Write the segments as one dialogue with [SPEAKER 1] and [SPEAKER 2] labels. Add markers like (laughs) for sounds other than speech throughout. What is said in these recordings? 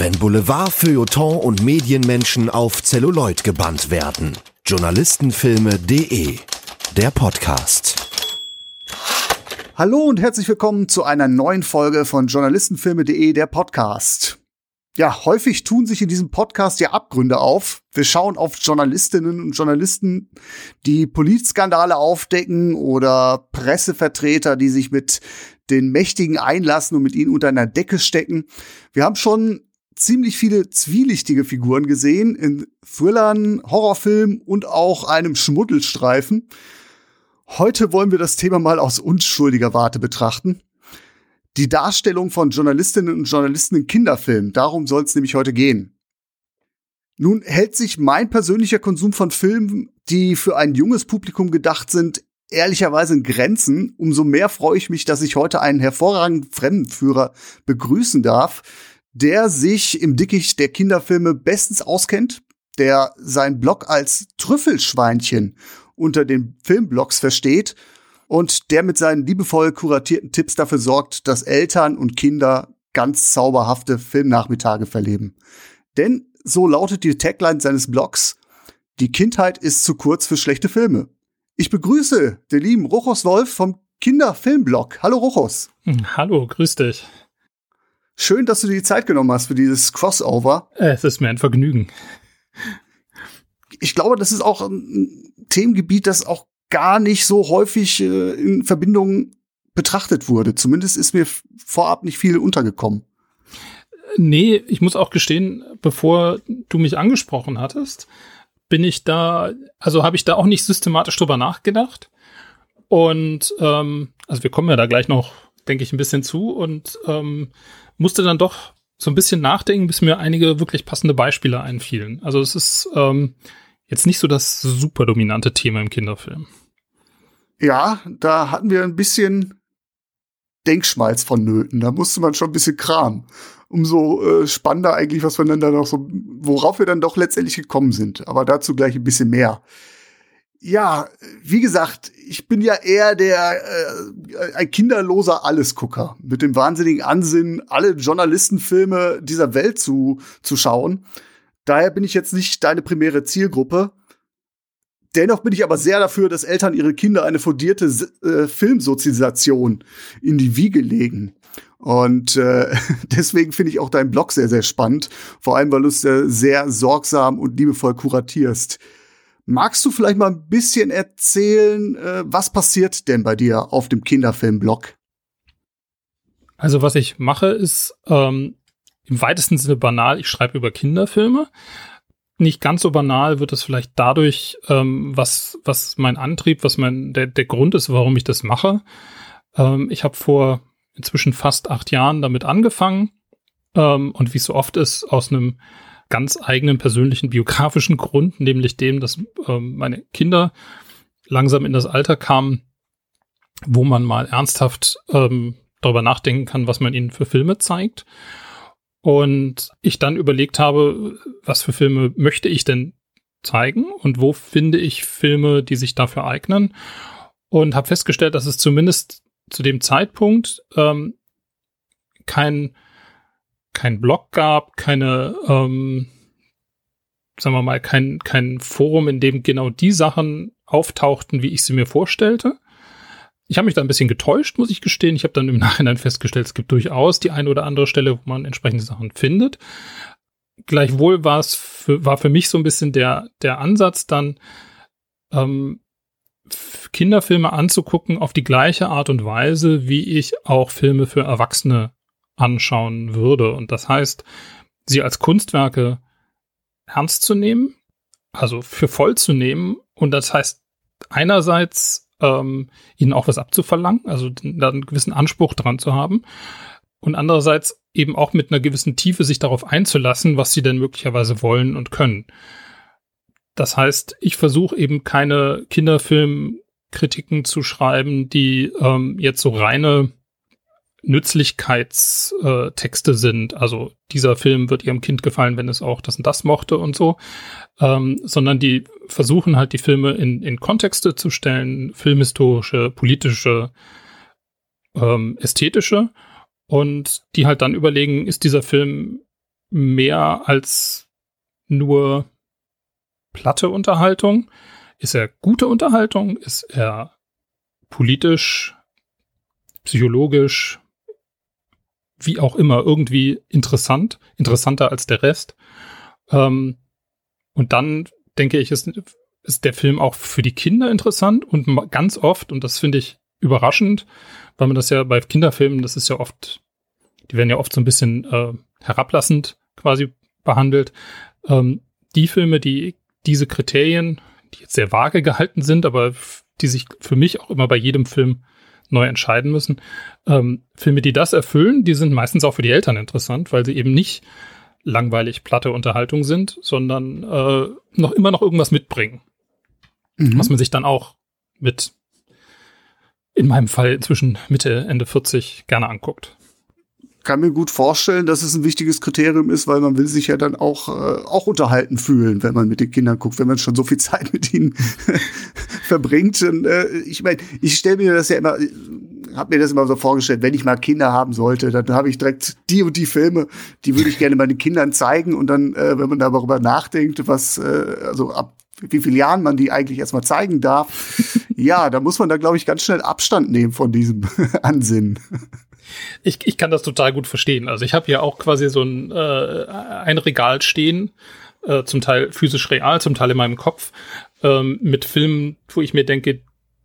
[SPEAKER 1] Wenn Boulevard, Feuilleton und Medienmenschen auf Zelluloid gebannt werden. Journalistenfilme.de Der Podcast.
[SPEAKER 2] Hallo und herzlich willkommen zu einer neuen Folge von Journalistenfilme.de Der Podcast. Ja, häufig tun sich in diesem Podcast ja Abgründe auf. Wir schauen auf Journalistinnen und Journalisten, die Politskandale aufdecken oder Pressevertreter, die sich mit den Mächtigen einlassen und mit ihnen unter einer Decke stecken. Wir haben schon ziemlich viele zwielichtige Figuren gesehen in Thrillern, Horrorfilmen und auch einem Schmuddelstreifen. Heute wollen wir das Thema mal aus unschuldiger Warte betrachten. Die Darstellung von Journalistinnen und Journalisten in Kinderfilmen, darum soll es nämlich heute gehen. Nun hält sich mein persönlicher Konsum von Filmen, die für ein junges Publikum gedacht sind, ehrlicherweise in Grenzen. Umso mehr freue ich mich, dass ich heute einen hervorragenden Fremdenführer begrüßen darf, der sich im Dickicht der Kinderfilme bestens auskennt, der sein Blog als Trüffelschweinchen unter den Filmblogs versteht und der mit seinen liebevoll kuratierten Tipps dafür sorgt, dass Eltern und Kinder ganz zauberhafte Filmnachmittage verleben. Denn so lautet die Tagline seines Blogs, die Kindheit ist zu kurz für schlechte Filme. Ich begrüße den lieben Rochus Wolf vom Kinderfilmblog. Hallo Rochus.
[SPEAKER 3] Hallo, grüß dich.
[SPEAKER 2] Schön, dass du dir die Zeit genommen hast für dieses Crossover.
[SPEAKER 3] Es ist mir ein Vergnügen.
[SPEAKER 2] Ich glaube, das ist auch ein Themengebiet, das auch gar nicht so häufig äh, in Verbindung betrachtet wurde. Zumindest ist mir vorab nicht viel untergekommen.
[SPEAKER 3] Nee, ich muss auch gestehen, bevor du mich angesprochen hattest, bin ich da, also habe ich da auch nicht systematisch drüber nachgedacht. Und ähm, also wir kommen ja da gleich noch, denke ich, ein bisschen zu und ähm, musste dann doch so ein bisschen nachdenken, bis mir einige wirklich passende Beispiele einfielen. Also es ist ähm, jetzt nicht so das super dominante Thema im Kinderfilm.
[SPEAKER 2] Ja, da hatten wir ein bisschen Denkschmalz vonnöten. Da musste man schon ein bisschen kramen. Umso äh, spannender eigentlich, was wir dann da noch so, worauf wir dann doch letztendlich gekommen sind. Aber dazu gleich ein bisschen mehr. Ja, wie gesagt, ich bin ja eher der äh, ein kinderloser Allesgucker mit dem wahnsinnigen Ansinnen, alle Journalistenfilme dieser Welt zu zu schauen. Daher bin ich jetzt nicht deine primäre Zielgruppe. Dennoch bin ich aber sehr dafür, dass Eltern ihre Kinder eine fundierte äh, Filmsozialisation in die Wiege legen. Und äh, (laughs) deswegen finde ich auch deinen Blog sehr, sehr spannend. Vor allem, weil du es sehr sorgsam und liebevoll kuratierst. Magst du vielleicht mal ein bisschen erzählen, äh, was passiert denn bei dir auf dem Kinderfilmblog?
[SPEAKER 3] Also was ich mache, ist ähm, im weitesten Sinne banal. Ich schreibe über Kinderfilme. Nicht ganz so banal wird es vielleicht dadurch, ähm, was was mein Antrieb, was mein der der Grund ist, warum ich das mache. Ähm, ich habe vor inzwischen fast acht Jahren damit angefangen ähm, und wie es so oft ist aus einem ganz eigenen persönlichen biografischen Grund, nämlich dem, dass ähm, meine Kinder langsam in das Alter kamen, wo man mal ernsthaft ähm, darüber nachdenken kann, was man ihnen für Filme zeigt. Und ich dann überlegt habe, was für Filme möchte ich denn zeigen und wo finde ich Filme, die sich dafür eignen. Und habe festgestellt, dass es zumindest zu dem Zeitpunkt ähm, kein kein Blog gab, keine, ähm, sagen wir mal, kein, kein Forum, in dem genau die Sachen auftauchten, wie ich sie mir vorstellte. Ich habe mich da ein bisschen getäuscht, muss ich gestehen. Ich habe dann im (laughs) Nachhinein festgestellt, es gibt durchaus die eine oder andere Stelle, wo man entsprechende Sachen findet. Gleichwohl war es für, war für mich so ein bisschen der, der Ansatz dann, ähm, Kinderfilme anzugucken auf die gleiche Art und Weise, wie ich auch Filme für Erwachsene anschauen würde. Und das heißt, sie als Kunstwerke ernst zu nehmen, also für voll zu nehmen. Und das heißt einerseits ähm, ihnen auch was abzuverlangen, also da einen gewissen Anspruch dran zu haben. Und andererseits eben auch mit einer gewissen Tiefe sich darauf einzulassen, was sie denn möglicherweise wollen und können. Das heißt, ich versuche eben keine Kinderfilmkritiken zu schreiben, die ähm, jetzt so reine Nützlichkeitstexte sind. Also dieser Film wird ihrem Kind gefallen, wenn es auch das und das mochte und so. Ähm, sondern die versuchen halt die Filme in, in Kontexte zu stellen, filmhistorische, politische, ähm, ästhetische und die halt dann überlegen, ist dieser Film mehr als nur platte Unterhaltung? Ist er gute Unterhaltung? Ist er politisch, psychologisch, wie auch immer, irgendwie interessant, interessanter als der Rest? Ähm, und dann denke ich, ist, ist der Film auch für die Kinder interessant und ganz oft, und das finde ich überraschend, weil man das ja bei Kinderfilmen, das ist ja oft, die werden ja oft so ein bisschen äh, herablassend quasi behandelt. Ähm, die Filme, die diese Kriterien, die jetzt sehr vage gehalten sind, aber die sich für mich auch immer bei jedem Film neu entscheiden müssen. Ähm, Filme, die das erfüllen, die sind meistens auch für die Eltern interessant, weil sie eben nicht langweilig platte Unterhaltung sind, sondern äh, noch immer noch irgendwas mitbringen, mhm. was man sich dann auch mit in meinem Fall inzwischen Mitte, Ende 40 gerne anguckt
[SPEAKER 2] kann mir gut vorstellen, dass es ein wichtiges Kriterium ist, weil man will sich ja dann auch, äh, auch unterhalten fühlen, wenn man mit den Kindern guckt, wenn man schon so viel (laughs) Zeit mit ihnen (laughs) verbringt. Und, äh, ich meine, ich stelle mir das ja immer, habe mir das immer so vorgestellt, wenn ich mal Kinder haben sollte, dann habe ich direkt die und die Filme, die würde ich gerne meinen Kindern zeigen. Und dann, äh, wenn man darüber nachdenkt, was, äh, also ab wie vielen Jahren man die eigentlich erstmal zeigen darf, (laughs) ja, da muss man da, glaube ich, ganz schnell Abstand nehmen von diesem Ansinnen.
[SPEAKER 3] Ich, ich kann das total gut verstehen. Also ich habe hier auch quasi so ein, äh, ein Regal stehen, äh, zum Teil physisch real, zum Teil in meinem Kopf, ähm, mit Filmen, wo ich mir denke,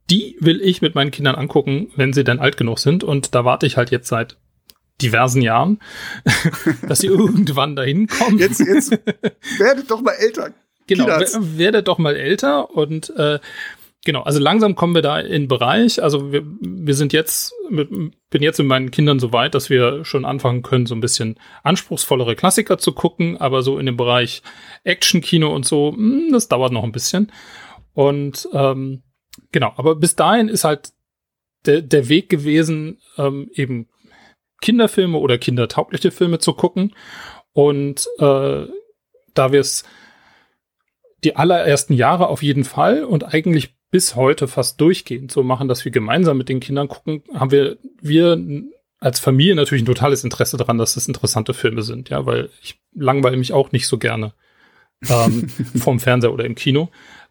[SPEAKER 3] die will ich mit meinen Kindern angucken, wenn sie dann alt genug sind. Und da warte ich halt jetzt seit diversen Jahren, (laughs) dass sie (laughs) irgendwann dahin kommen.
[SPEAKER 2] Jetzt, jetzt (laughs) werdet doch mal älter.
[SPEAKER 3] Genau, werdet doch mal älter und äh, Genau, also langsam kommen wir da in den Bereich. Also wir, wir sind jetzt, mit, bin jetzt mit meinen Kindern so weit, dass wir schon anfangen können, so ein bisschen anspruchsvollere Klassiker zu gucken, aber so in dem Bereich Action-Kino und so, mh, hm, das dauert noch ein bisschen. Und ähm, genau, aber bis dahin ist halt der, der Weg gewesen, ähm, eben Kinderfilme oder kindertaugliche Filme zu gucken. Und äh, da wir es die allerersten Jahre auf jeden Fall und eigentlich bis heute fast durchgehend so machen, dass wir gemeinsam mit den Kindern gucken, haben wir, wir als Familie natürlich ein totales Interesse daran, dass das interessante Filme sind, ja, weil ich langweile mich auch nicht so gerne ähm, (laughs) vom Fernseher oder im Kino.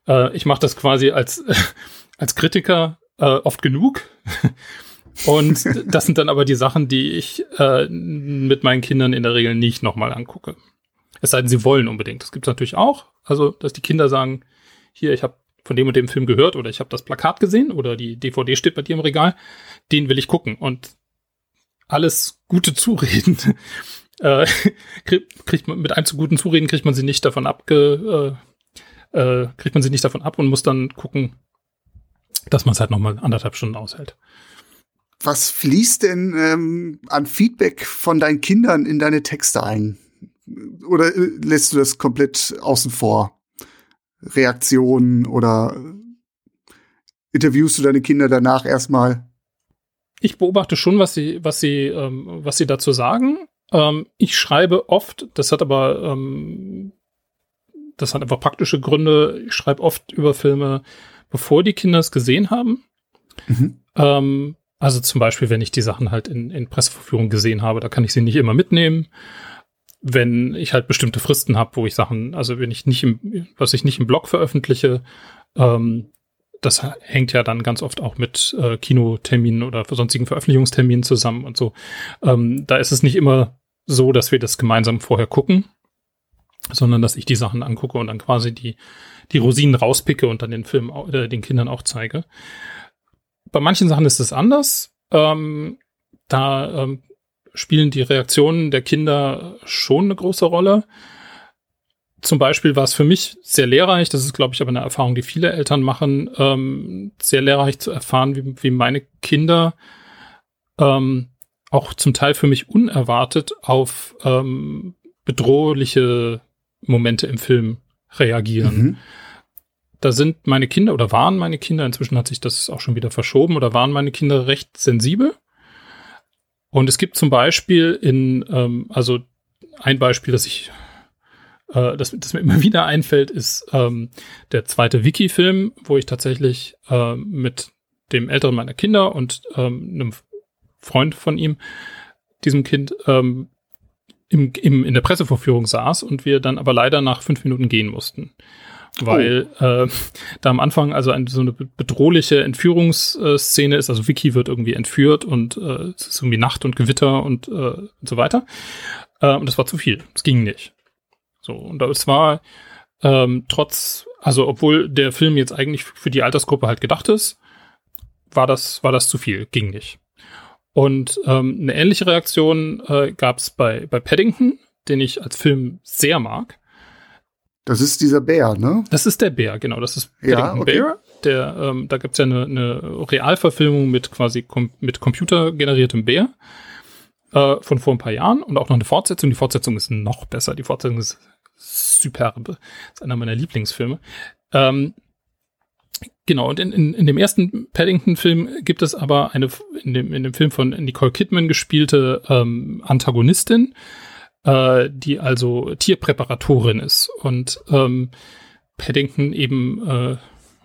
[SPEAKER 3] Äh, ich mache das quasi als, äh, (laughs) als Kritiker äh, oft genug. (laughs) Und das sind dann aber die Sachen, die ich äh, mit meinen Kindern in der Regel nicht nochmal angucke. Es sei denn, sie wollen unbedingt. Das gibt es natürlich auch. Also, dass die Kinder sagen, hier, ich habe von dem und dem Film gehört oder ich habe das Plakat gesehen oder die DVD steht bei dir im Regal, den will ich gucken. Und alles gute Zureden (laughs) äh, kriegt, kriegt man mit einem zu guten Zureden kriegt man sie nicht davon abge äh, äh, kriegt man sie nicht davon ab und muss dann gucken, dass man es halt noch mal anderthalb Stunden aushält.
[SPEAKER 2] Was fließt denn ähm, an Feedback von deinen Kindern in deine Texte ein? Oder äh, lässt du das komplett außen vor? Reaktionen oder interviewst du deine Kinder danach erstmal?
[SPEAKER 3] Ich beobachte schon, was sie, was sie, ähm, was sie dazu sagen. Ähm, ich schreibe oft, das hat aber, ähm, das hat einfach praktische Gründe. Ich schreibe oft über Filme, bevor die Kinder es gesehen haben. Mhm. Ähm, also zum Beispiel, wenn ich die Sachen halt in, in Presseverführung gesehen habe, da kann ich sie nicht immer mitnehmen wenn ich halt bestimmte Fristen habe, wo ich Sachen, also wenn ich nicht im, was ich nicht im Blog veröffentliche, ähm, das hängt ja dann ganz oft auch mit äh, Kinoterminen oder sonstigen Veröffentlichungsterminen zusammen und so. Ähm, da ist es nicht immer so, dass wir das gemeinsam vorher gucken, sondern dass ich die Sachen angucke und dann quasi die, die Rosinen rauspicke und dann den Film äh, den Kindern auch zeige. Bei manchen Sachen ist es anders. Ähm, da ähm, spielen die Reaktionen der Kinder schon eine große Rolle. Zum Beispiel war es für mich sehr lehrreich, das ist, glaube ich, aber eine Erfahrung, die viele Eltern machen, ähm, sehr lehrreich zu erfahren, wie, wie meine Kinder ähm, auch zum Teil für mich unerwartet auf ähm, bedrohliche Momente im Film reagieren. Mhm. Da sind meine Kinder oder waren meine Kinder, inzwischen hat sich das auch schon wieder verschoben, oder waren meine Kinder recht sensibel und es gibt zum Beispiel in, ähm, also ein Beispiel, das ich, äh, das, das mir immer (laughs) wieder einfällt, ist ähm, der zweite Wiki-Film, wo ich tatsächlich äh, mit dem älteren meiner Kinder und ähm, einem Freund von ihm, diesem Kind, ähm, im, im, in der Pressevorführung saß und wir dann aber leider nach fünf Minuten gehen mussten. Weil oh. äh, da am Anfang also eine, so eine bedrohliche Entführungsszene ist, also Vicky wird irgendwie entführt und äh, es ist irgendwie Nacht und Gewitter und, äh, und so weiter. Äh, und das war zu viel. Es ging nicht. So, und es war ähm, trotz, also obwohl der Film jetzt eigentlich für die Altersgruppe halt gedacht ist, war das, war das zu viel, ging nicht. Und ähm, eine ähnliche Reaktion äh, gab es bei, bei Paddington, den ich als Film sehr mag.
[SPEAKER 2] Das ist dieser Bär, ne?
[SPEAKER 3] Das ist der Bär, genau. Das ist Paddington ja, okay. Bear. Der, ähm, da gibt's ja eine, eine Realverfilmung mit quasi kom mit computergeneriertem Bär äh, von vor ein paar Jahren und auch noch eine Fortsetzung. Die Fortsetzung ist noch besser. Die Fortsetzung ist superbe. ist einer meiner Lieblingsfilme. Ähm, Genau, und in, in, in dem ersten Paddington-Film gibt es aber eine, in dem, in dem Film von Nicole Kidman gespielte ähm, Antagonistin, äh, die also Tierpräparatorin ist und ähm, Paddington eben äh,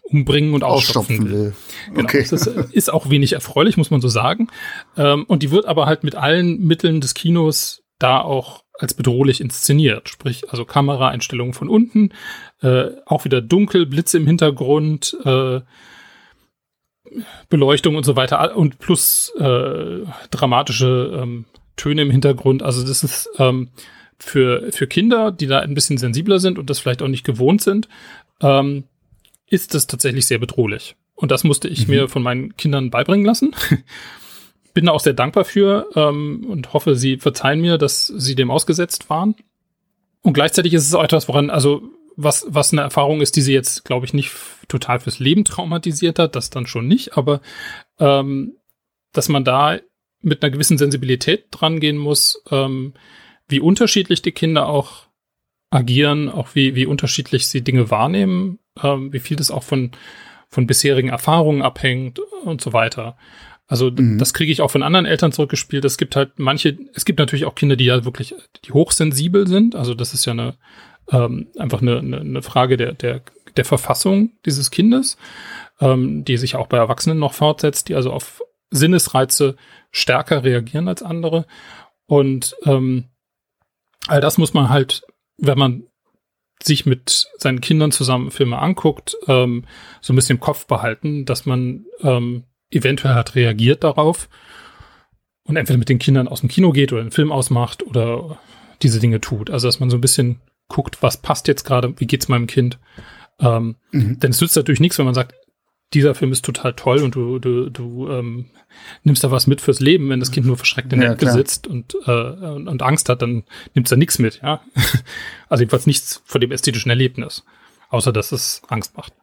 [SPEAKER 3] umbringen und ausstopfen will. will. Genau, okay. Das ist, ist, auch wenig erfreulich, muss man so sagen. Ähm, und die wird aber halt mit allen Mitteln des Kinos da auch als bedrohlich inszeniert. Sprich, also Kameraeinstellungen von unten, äh, auch wieder dunkel, Blitze im Hintergrund, äh, Beleuchtung und so weiter und plus äh, dramatische ähm, Töne im Hintergrund. Also das ist ähm, für, für Kinder, die da ein bisschen sensibler sind und das vielleicht auch nicht gewohnt sind, ähm, ist das tatsächlich sehr bedrohlich. Und das musste ich mhm. mir von meinen Kindern beibringen lassen. (laughs) Bin da auch sehr dankbar für ähm, und hoffe, sie verzeihen mir, dass sie dem ausgesetzt waren. Und gleichzeitig ist es auch etwas, woran, also was, was eine Erfahrung ist, die sie jetzt, glaube ich, nicht total fürs Leben traumatisiert hat, das dann schon nicht, aber ähm, dass man da mit einer gewissen Sensibilität dran gehen muss, ähm, wie unterschiedlich die Kinder auch agieren, auch wie, wie unterschiedlich sie Dinge wahrnehmen, ähm, wie viel das auch von, von bisherigen Erfahrungen abhängt und so weiter. Also mhm. das kriege ich auch von anderen Eltern zurückgespielt. Es gibt halt manche, es gibt natürlich auch Kinder, die ja wirklich, die hochsensibel sind. Also das ist ja eine ähm, einfach eine, eine, eine Frage der, der, der Verfassung dieses Kindes, ähm, die sich auch bei Erwachsenen noch fortsetzt, die also auf Sinnesreize stärker reagieren als andere. Und ähm, all das muss man halt, wenn man sich mit seinen Kindern zusammen Filme anguckt, ähm, so ein bisschen im Kopf behalten, dass man ähm, eventuell hat reagiert darauf und entweder mit den Kindern aus dem Kino geht oder einen Film ausmacht oder diese Dinge tut. Also dass man so ein bisschen guckt, was passt jetzt gerade, wie geht's meinem Kind. Ähm, mhm. Denn es nützt natürlich nichts, wenn man sagt, dieser Film ist total toll und du, du, du ähm, nimmst da was mit fürs Leben, wenn das Kind nur verschreckt in der ja, Ecke sitzt und, äh, und, und, Angst hat, dann nimmt es da nichts mit, ja. (laughs) also jedenfalls nichts von dem ästhetischen Erlebnis, außer dass es Angst macht.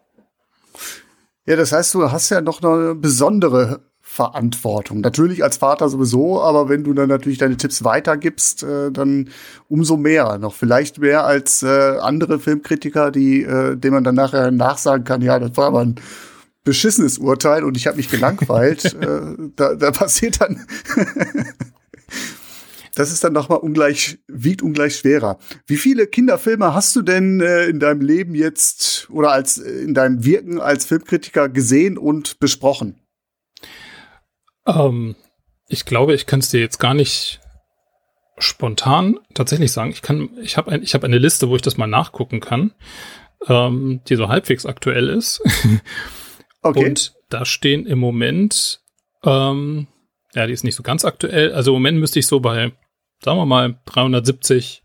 [SPEAKER 2] Ja, das heißt, du hast ja noch eine besondere Verantwortung. Natürlich als Vater sowieso, aber wenn du dann natürlich deine Tipps weitergibst, äh, dann umso mehr. Noch vielleicht mehr als äh, andere Filmkritiker, die, äh, denen man dann nachher nachsagen kann, ja, das war aber ein beschissenes Urteil und ich habe mich gelangweilt. (laughs) äh, da, da passiert dann. (laughs) das ist dann nochmal ungleich, wiegt ungleich schwerer. Wie viele Kinderfilme hast du denn äh, in deinem Leben jetzt oder als äh, in deinem Wirken als Filmkritiker gesehen und besprochen?
[SPEAKER 3] Ähm, ich glaube, ich kann es dir jetzt gar nicht spontan tatsächlich sagen. Ich kann, ich habe ein, ich habe eine Liste, wo ich das mal nachgucken kann, ähm, die so halbwegs aktuell ist. (laughs) okay. Und da stehen im Moment, ähm, ja, die ist nicht so ganz aktuell. Also im Moment müsste ich so bei, sagen wir mal, 370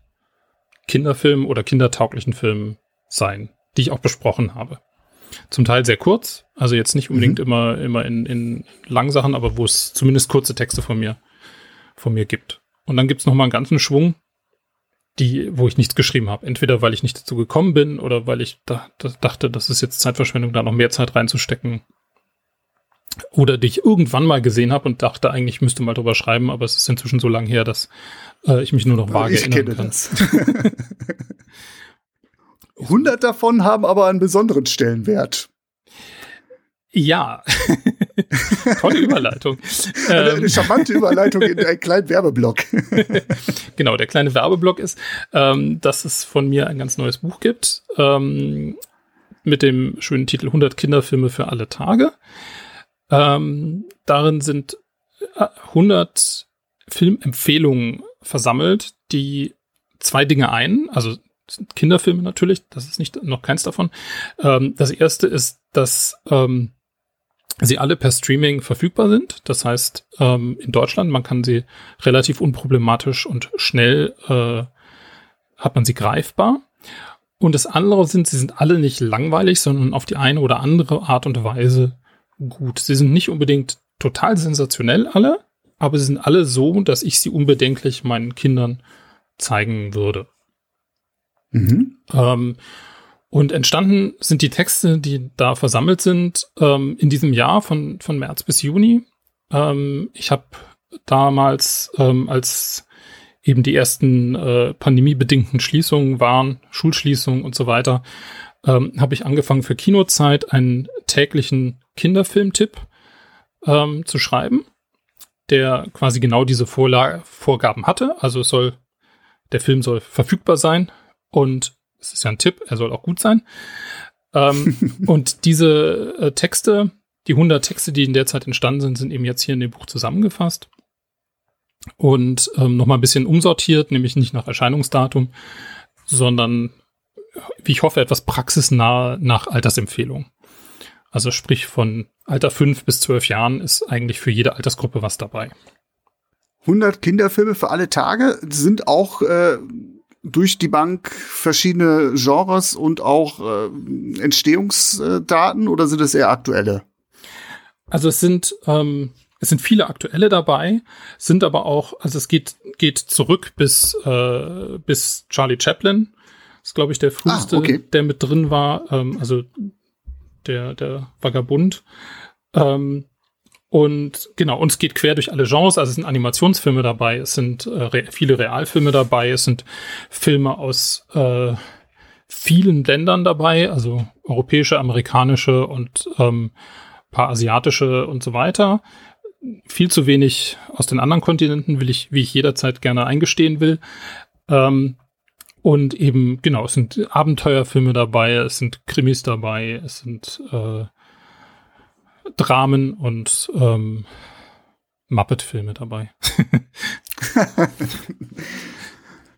[SPEAKER 3] Kinderfilmen oder kindertauglichen Filmen sein, die ich auch besprochen habe. Zum Teil sehr kurz, also jetzt nicht unbedingt mhm. immer, immer in, in Langsachen, aber wo es zumindest kurze Texte von mir, von mir gibt. Und dann gibt's noch mal einen ganzen Schwung, die, wo ich nichts geschrieben habe. Entweder weil ich nicht dazu gekommen bin oder weil ich da, da dachte, das ist jetzt Zeitverschwendung, da noch mehr Zeit reinzustecken. Oder die ich irgendwann mal gesehen habe und dachte, eigentlich müsste mal drüber schreiben, aber es ist inzwischen so lang her, dass äh, ich mich nur noch vage ich erinnern kann. (laughs)
[SPEAKER 2] 100 davon haben aber einen besonderen Stellenwert.
[SPEAKER 3] Ja, (laughs) (laughs) tolle Überleitung.
[SPEAKER 2] Eine, eine charmante Überleitung in einen kleinen Werbeblock. (laughs)
[SPEAKER 3] genau, der kleine Werbeblock ist, ähm, dass es von mir ein ganz neues Buch gibt ähm, mit dem schönen Titel 100 Kinderfilme für alle Tage. Ähm, darin sind 100 äh, Filmempfehlungen versammelt, die zwei Dinge ein. Also Kinderfilme natürlich, das ist nicht noch keins davon. Ähm, das erste ist, dass ähm, sie alle per Streaming verfügbar sind. Das heißt, ähm, in Deutschland, man kann sie relativ unproblematisch und schnell äh, hat man sie greifbar. Und das andere sind, sie sind alle nicht langweilig, sondern auf die eine oder andere Art und Weise gut. Sie sind nicht unbedingt total sensationell alle, aber sie sind alle so, dass ich sie unbedenklich meinen Kindern zeigen würde. Mhm. Ähm, und entstanden sind die Texte, die da versammelt sind, ähm, in diesem Jahr von, von März bis Juni. Ähm, ich habe damals, ähm, als eben die ersten äh, pandemiebedingten Schließungen waren, Schulschließungen und so weiter, ähm, habe ich angefangen für Kinozeit einen täglichen Kinderfilmtipp ähm, zu schreiben, der quasi genau diese Vorla Vorgaben hatte. Also es soll, der Film soll verfügbar sein und es ist ja ein Tipp, er soll auch gut sein. Ähm, (laughs) und diese äh, Texte, die 100 Texte, die in der Zeit entstanden sind, sind eben jetzt hier in dem Buch zusammengefasst und ähm, nochmal ein bisschen umsortiert, nämlich nicht nach Erscheinungsdatum, sondern, wie ich hoffe, etwas praxisnah nach Altersempfehlung. Also sprich von Alter 5 bis 12 Jahren ist eigentlich für jede Altersgruppe was dabei.
[SPEAKER 2] 100 Kinderfilme für alle Tage sind auch äh, durch die Bank verschiedene Genres und auch äh, Entstehungsdaten oder sind es eher aktuelle?
[SPEAKER 3] Also es sind ähm, es sind viele aktuelle dabei, sind aber auch, also es geht geht zurück bis äh, bis Charlie Chaplin, ist glaube ich der früheste, ah, okay. der mit drin war, ähm, also der der Vagabund. Ähm, und genau, uns geht quer durch alle Genres. Also es sind Animationsfilme dabei, es sind äh, re viele Realfilme dabei, es sind Filme aus äh, vielen Ländern dabei, also europäische, amerikanische und ähm, paar asiatische und so weiter. Viel zu wenig aus den anderen Kontinenten will ich, wie ich jederzeit gerne eingestehen will. Ähm, und eben, genau, es sind Abenteuerfilme dabei, es sind Krimis dabei, es sind äh, Dramen und ähm, Muppet-Filme dabei. (laughs)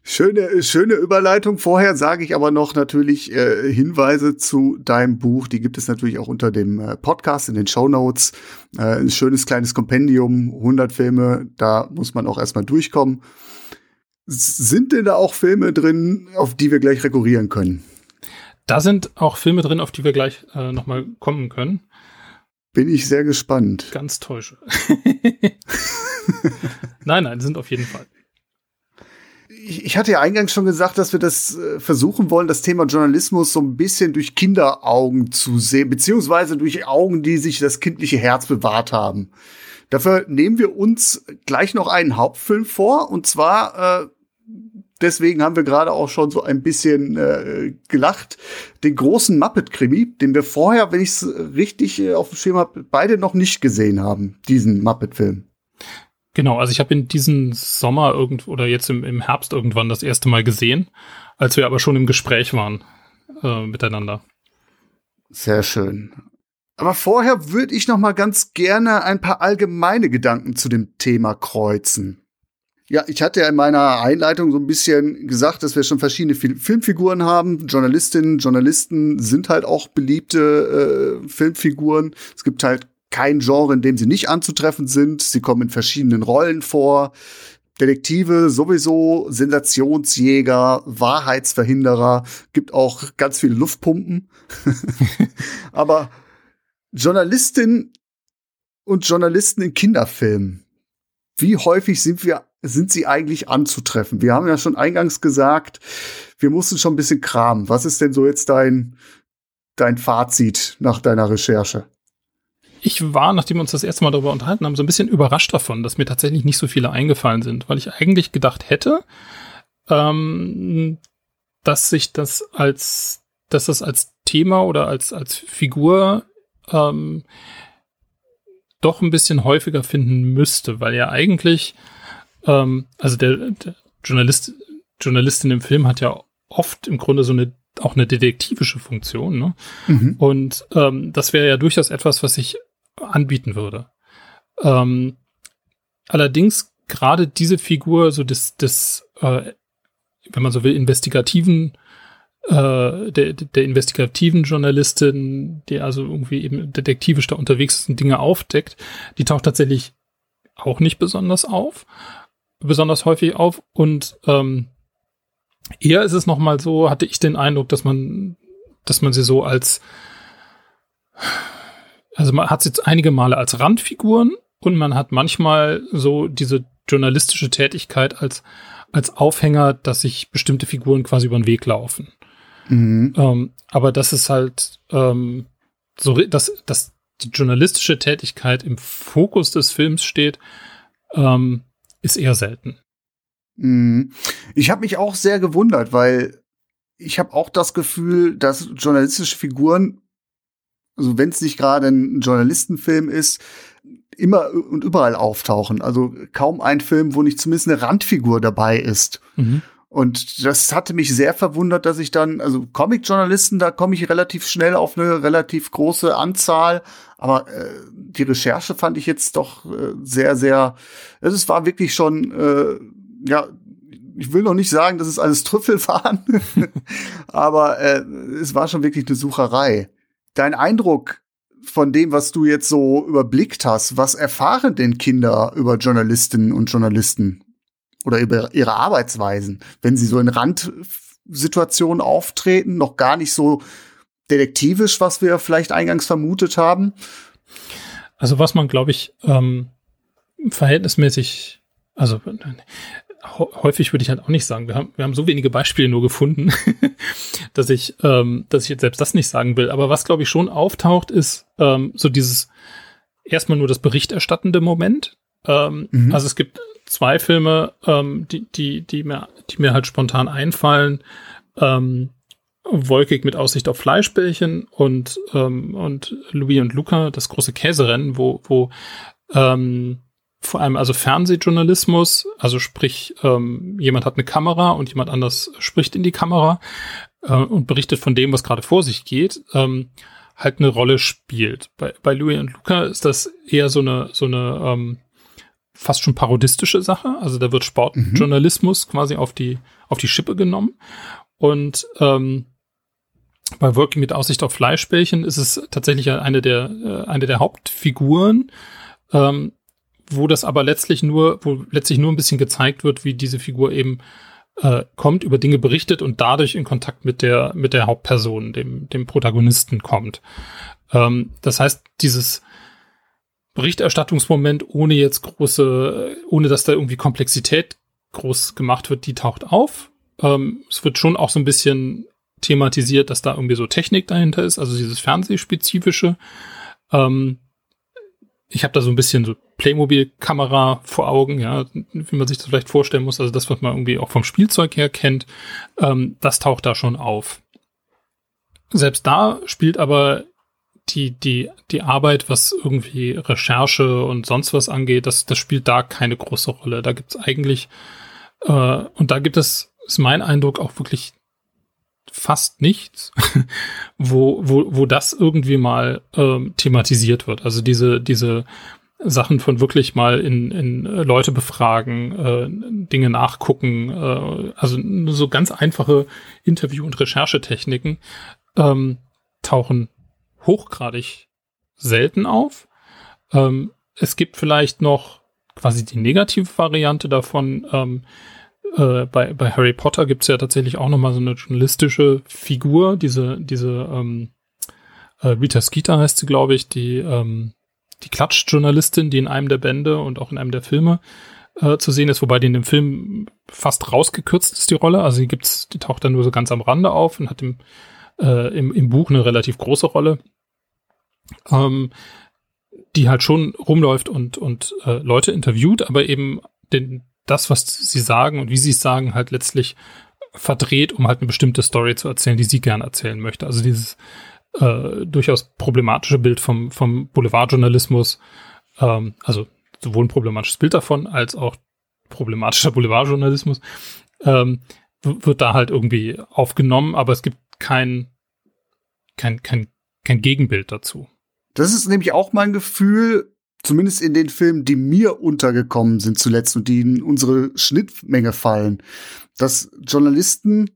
[SPEAKER 2] Schöne, schöne Überleitung. Vorher sage ich aber noch natürlich äh, Hinweise zu deinem Buch. Die gibt es natürlich auch unter dem äh, Podcast in den Show Notes. Äh, ein schönes kleines Kompendium, 100 Filme. Da muss man auch erstmal durchkommen. Sind denn da auch Filme drin, auf die wir gleich rekurrieren können?
[SPEAKER 3] Da sind auch Filme drin, auf die wir gleich äh, nochmal kommen können.
[SPEAKER 2] Bin ich sehr gespannt.
[SPEAKER 3] Ganz täusche. (laughs) nein, nein, sind auf jeden Fall.
[SPEAKER 2] Ich hatte ja eingangs schon gesagt, dass wir das äh, versuchen wollen, das Thema Journalismus so ein bisschen durch Kinderaugen zu sehen, beziehungsweise durch Augen, die sich das kindliche Herz bewahrt haben. Dafür nehmen wir uns gleich noch einen Hauptfilm vor, und zwar äh, deswegen haben wir gerade auch schon so ein bisschen äh, gelacht. Den großen Muppet-Krimi, den wir vorher, wenn ich es richtig äh, auf dem Schirm habe, beide noch nicht gesehen haben, diesen Muppet-Film.
[SPEAKER 3] Genau, also ich habe ihn diesen Sommer irgend oder jetzt im, im Herbst irgendwann das erste Mal gesehen, als wir aber schon im Gespräch waren äh, miteinander.
[SPEAKER 2] Sehr schön. Aber vorher würde ich noch mal ganz gerne ein paar allgemeine Gedanken zu dem Thema kreuzen. Ja, ich hatte ja in meiner Einleitung so ein bisschen gesagt, dass wir schon verschiedene Fil Filmfiguren haben. Journalistinnen, Journalisten sind halt auch beliebte äh, Filmfiguren. Es gibt halt kein Genre, in dem sie nicht anzutreffen sind. Sie kommen in verschiedenen Rollen vor. Detektive sowieso, Sensationsjäger, Wahrheitsverhinderer, gibt auch ganz viele Luftpumpen. (laughs) Aber Journalistinnen und Journalisten in Kinderfilmen, wie häufig sind wir sind sie eigentlich anzutreffen? Wir haben ja schon eingangs gesagt, wir mussten schon ein bisschen kramen. Was ist denn so jetzt dein, dein Fazit nach deiner Recherche?
[SPEAKER 3] Ich war, nachdem wir uns das erste Mal darüber unterhalten haben, so ein bisschen überrascht davon, dass mir tatsächlich nicht so viele eingefallen sind, weil ich eigentlich gedacht hätte, ähm, dass sich das als, dass das als Thema oder als, als Figur ähm, doch ein bisschen häufiger finden müsste, weil ja eigentlich ähm, also der, der Journalist, Journalistin im Film hat ja oft im Grunde so eine auch eine detektivische Funktion, ne? Mhm. Und ähm, das wäre ja durchaus etwas, was ich anbieten würde. Ähm, allerdings gerade diese Figur, so des, des äh, wenn man so will, investigativen äh, der, der investigativen Journalistin, die also irgendwie eben detektivisch da unterwegs ist und Dinge aufdeckt, die taucht tatsächlich auch nicht besonders auf, besonders häufig auf und ähm, eher ist es noch mal so, hatte ich den Eindruck, dass man, dass man sie so als also man hat sie jetzt einige Male als Randfiguren und man hat manchmal so diese journalistische Tätigkeit als als Aufhänger, dass sich bestimmte Figuren quasi über den Weg laufen. Mhm. Ähm, aber das ist halt ähm, so, dass, dass die journalistische Tätigkeit im Fokus des Films steht, ähm, ist eher selten.
[SPEAKER 2] Mhm. Ich habe mich auch sehr gewundert, weil ich habe auch das Gefühl, dass journalistische Figuren, also wenn es nicht gerade ein Journalistenfilm ist, immer und überall auftauchen. Also kaum ein Film, wo nicht zumindest eine Randfigur dabei ist. Mhm. Und das hatte mich sehr verwundert, dass ich dann, also Comic-Journalisten, da komme ich relativ schnell auf eine relativ große Anzahl. Aber äh, die Recherche fand ich jetzt doch äh, sehr, sehr, es war wirklich schon, äh, ja, ich will noch nicht sagen, dass es alles Trüffel (laughs) waren, aber äh, es war schon wirklich eine Sucherei. Dein Eindruck von dem, was du jetzt so überblickt hast, was erfahren denn Kinder über Journalistinnen und Journalisten? Oder über ihre Arbeitsweisen, wenn sie so in Randsituationen auftreten, noch gar nicht so detektivisch, was wir vielleicht eingangs vermutet haben.
[SPEAKER 3] Also was man, glaube ich, ähm, verhältnismäßig, also häufig würde ich halt auch nicht sagen. Wir haben, wir haben so wenige Beispiele nur gefunden, (laughs) dass ich, ähm, dass ich jetzt selbst das nicht sagen will. Aber was, glaube ich, schon auftaucht, ist ähm, so dieses erstmal nur das berichterstattende Moment. Ähm, mhm. Also es gibt zwei Filme, ähm, die, die, die, mir, die mir halt spontan einfallen. Ähm, Wolkig mit Aussicht auf Fleischbällchen und, ähm, und Louis und Luca, das große Käserennen, wo, wo ähm, vor allem also Fernsehjournalismus, also sprich, ähm, jemand hat eine Kamera und jemand anders spricht in die Kamera äh, und berichtet von dem, was gerade vor sich geht, ähm, halt eine Rolle spielt. Bei, bei Louis und Luca ist das eher so eine, so eine ähm, fast schon parodistische Sache. Also da wird Sportjournalismus mhm. quasi auf die, auf die Schippe genommen. Und ähm, bei Working mit Aussicht auf Fleischbällchen ist es tatsächlich eine der, äh, eine der Hauptfiguren, ähm, wo das aber letztlich nur, wo letztlich nur ein bisschen gezeigt wird, wie diese Figur eben äh, kommt, über Dinge berichtet und dadurch in Kontakt mit der, mit der Hauptperson, dem, dem Protagonisten kommt. Ähm, das heißt, dieses, Berichterstattungsmoment, ohne jetzt große, ohne dass da irgendwie Komplexität groß gemacht wird, die taucht auf. Ähm, es wird schon auch so ein bisschen thematisiert, dass da irgendwie so Technik dahinter ist, also dieses Fernsehspezifische. Ähm, ich habe da so ein bisschen so Playmobil-Kamera vor Augen, ja, wie man sich das vielleicht vorstellen muss, also das, was man irgendwie auch vom Spielzeug her kennt, ähm, das taucht da schon auf. Selbst da spielt aber die, die, die Arbeit, was irgendwie Recherche und sonst was angeht, das, das spielt da keine große Rolle. Da gibt's eigentlich, äh, und da gibt es, ist mein Eindruck, auch wirklich fast nichts, (laughs) wo, wo, wo das irgendwie mal ähm, thematisiert wird. Also diese, diese Sachen von wirklich mal in, in Leute befragen, äh, Dinge nachgucken, äh, also so ganz einfache Interview- und Recherchetechniken ähm, tauchen hochgradig selten auf. Ähm, es gibt vielleicht noch quasi die negative Variante davon. Ähm, äh, bei, bei Harry Potter gibt es ja tatsächlich auch noch mal so eine journalistische Figur, diese, diese ähm, äh, Rita Skeeter heißt sie, glaube ich, die, ähm, die Klatschjournalistin, die in einem der Bände und auch in einem der Filme äh, zu sehen ist, wobei die in dem Film fast rausgekürzt ist, die Rolle. Also die gibt's, die taucht dann nur so ganz am Rande auf und hat im, äh, im, im Buch eine relativ große Rolle ähm, die halt schon rumläuft und, und äh, Leute interviewt, aber eben den, das, was sie sagen und wie sie es sagen, halt letztlich verdreht, um halt eine bestimmte Story zu erzählen, die sie gern erzählen möchte. Also dieses äh, durchaus problematische Bild vom, vom Boulevardjournalismus, ähm, also sowohl ein problematisches Bild davon als auch problematischer Boulevardjournalismus, ähm, wird da halt irgendwie aufgenommen, aber es gibt kein, kein, kein, kein Gegenbild dazu.
[SPEAKER 2] Das ist nämlich auch mein Gefühl. zumindest in den Filmen, die mir untergekommen sind zuletzt und die in unsere Schnittmenge fallen, dass Journalisten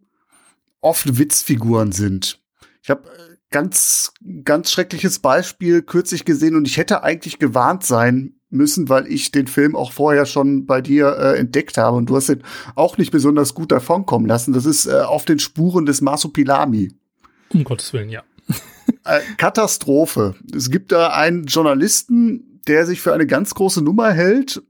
[SPEAKER 2] oft Witzfiguren sind. Ich habe äh, ganz, ganz schreckliches Beispiel kürzlich gesehen und ich hätte eigentlich gewarnt sein müssen, weil ich den Film auch vorher schon bei dir äh, entdeckt habe und du hast ihn auch nicht besonders gut davonkommen lassen. Das ist äh, auf den Spuren des Masupilami.
[SPEAKER 3] Um Gottes Willen, ja.
[SPEAKER 2] Äh, Katastrophe. Es gibt da einen Journalisten, der sich für eine ganz große Nummer hält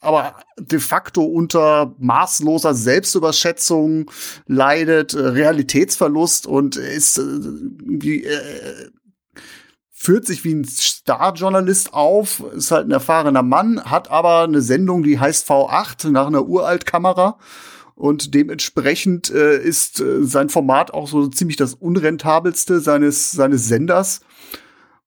[SPEAKER 2] aber de facto unter maßloser Selbstüberschätzung leidet, äh, Realitätsverlust und ist äh, wie äh, führt sich wie ein Starjournalist auf, ist halt ein erfahrener Mann, hat aber eine Sendung, die heißt V8 nach einer Uraltkamera und dementsprechend äh, ist äh, sein Format auch so ziemlich das unrentabelste seines seines Senders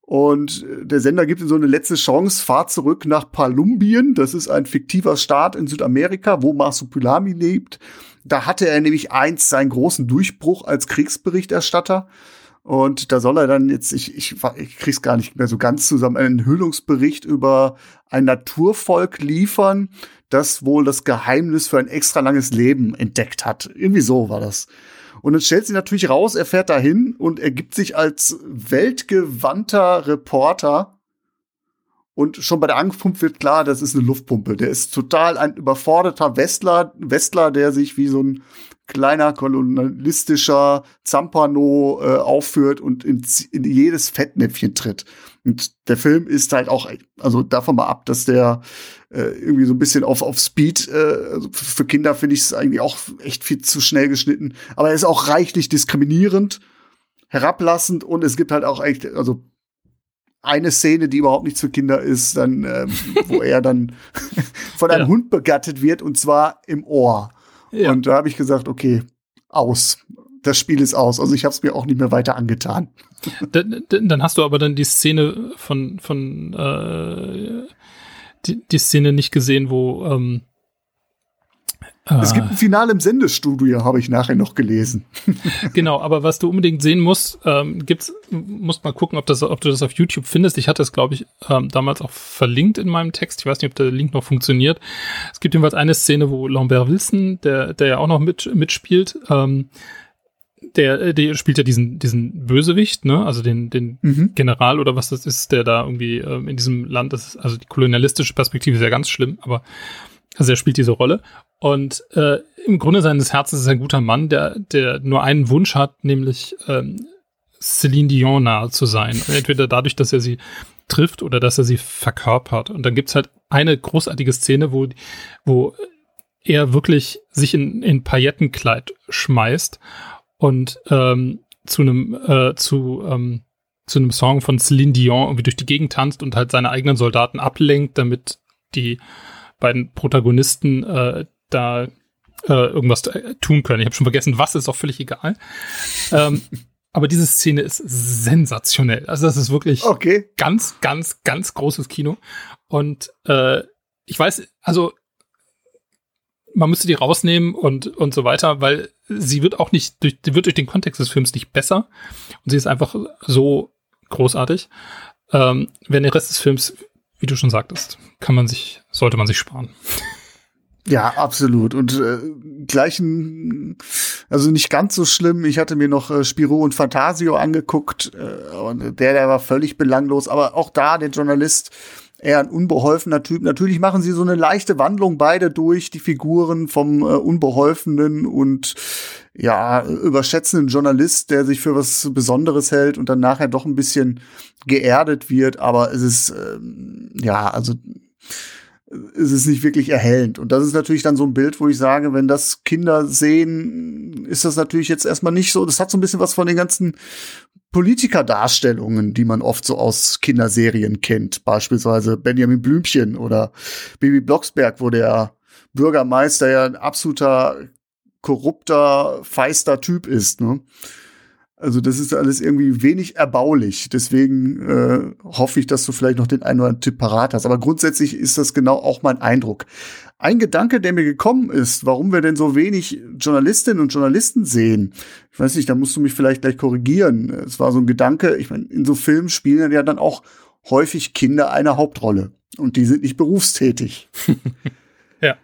[SPEAKER 2] und der Sender gibt ihm so eine letzte Chance, fahr zurück nach Palumbien. Das ist ein fiktiver Staat in Südamerika, wo Masupilami lebt. Da hatte er nämlich einst seinen großen Durchbruch als Kriegsberichterstatter. Und da soll er dann jetzt, ich, ich, ich krieg's gar nicht mehr so ganz zusammen, einen Enthüllungsbericht über ein Naturvolk liefern, das wohl das Geheimnis für ein extra langes Leben entdeckt hat. Irgendwie so war das. Und dann stellt sich natürlich raus, er fährt dahin und er gibt sich als weltgewandter Reporter. Und schon bei der Ankunft wird klar, das ist eine Luftpumpe. Der ist total ein überforderter Westler, Westler, der sich wie so ein kleiner kolonialistischer Zampano äh, aufführt und in, in jedes Fettnäpfchen tritt. Und der Film ist halt auch, also davon mal ab, dass der äh, irgendwie so ein bisschen auf, auf Speed, äh, also für Kinder finde ich es eigentlich auch echt viel zu schnell geschnitten. Aber er ist auch reichlich diskriminierend, herablassend und es gibt halt auch echt, also eine Szene, die überhaupt nichts für Kinder ist, dann, ähm, (laughs) wo er dann (laughs) von einem ja. Hund begattet wird und zwar im Ohr. Ja. Und da habe ich gesagt, okay, aus. Das Spiel ist aus. Also ich habe es mir auch nicht mehr weiter angetan.
[SPEAKER 3] Dann, dann, hast du aber dann die Szene von, von äh, die, die Szene nicht gesehen, wo ähm,
[SPEAKER 2] es gibt ein Finale im Sendestudio, habe ich nachher noch gelesen. (laughs)
[SPEAKER 3] genau, aber was du unbedingt sehen musst, ähm, gibt's, musst mal gucken, ob, das, ob du das auf YouTube findest. Ich hatte es, glaube ich, ähm, damals auch verlinkt in meinem Text. Ich weiß nicht, ob der Link noch funktioniert. Es gibt jedenfalls eine Szene, wo Lambert Wilson, der, der ja auch noch mit, mitspielt, ähm, der, der spielt ja diesen, diesen Bösewicht, ne? Also den, den mhm. General oder was das ist, der da irgendwie ähm, in diesem Land ist. Also die kolonialistische Perspektive ist ja ganz schlimm, aber also er spielt diese Rolle. Und äh, im Grunde seines Herzens ist er ein guter Mann, der, der nur einen Wunsch hat, nämlich ähm, Celine Dion nahe zu sein. Entweder dadurch, dass er sie trifft oder dass er sie verkörpert. Und dann gibt's halt eine großartige Szene, wo, wo er wirklich sich in, in Paillettenkleid schmeißt und ähm, zu einem äh, zu ähm, zu einem Song von Celine Dion irgendwie durch die Gegend tanzt und halt seine eigenen Soldaten ablenkt, damit die beiden Protagonisten äh, da äh, irgendwas tun können. Ich habe schon vergessen, was ist auch völlig egal. ähm, (laughs) aber diese Szene ist sensationell. Also das ist wirklich
[SPEAKER 2] okay.
[SPEAKER 3] ganz, ganz, ganz großes Kino. Und äh, ich weiß, also man müsste die rausnehmen und und so weiter, weil sie wird auch nicht durch, die wird durch den Kontext des Films nicht besser und sie ist einfach so großartig. Ähm, wenn der Rest des Films, wie du schon sagtest, kann man sich, sollte man sich sparen.
[SPEAKER 2] Ja, absolut. Und äh, gleichen, also nicht ganz so schlimm. Ich hatte mir noch äh, Spiro und Fantasio angeguckt äh, und der, der war völlig belanglos. Aber auch da der Journalist eher ein unbeholfener Typ. Natürlich machen sie so eine leichte Wandlung beide durch, die Figuren vom äh, unbeholfenen und ja, überschätzenden Journalist, der sich für was Besonderes hält und dann nachher doch ein bisschen geerdet wird. Aber es ist, ähm, ja, also ist es nicht wirklich erhellend. Und das ist natürlich dann so ein Bild, wo ich sage, wenn das Kinder sehen, ist das natürlich jetzt erstmal nicht so. Das hat so ein bisschen was von den ganzen Politikerdarstellungen, die man oft so aus Kinderserien kennt. Beispielsweise Benjamin Blümchen oder Baby Blocksberg, wo der Bürgermeister ja ein absoluter korrupter, feister Typ ist. Ne? Also das ist alles irgendwie wenig erbaulich. Deswegen äh, hoffe ich, dass du vielleicht noch den einen oder anderen Tipp parat hast. Aber grundsätzlich ist das genau auch mein Eindruck. Ein Gedanke, der mir gekommen ist, warum wir denn so wenig Journalistinnen und Journalisten sehen. Ich weiß nicht, da musst du mich vielleicht gleich korrigieren. Es war so ein Gedanke, ich meine, in so Filmen spielen ja dann auch häufig Kinder eine Hauptrolle. Und die sind nicht berufstätig. (laughs)
[SPEAKER 3] ja.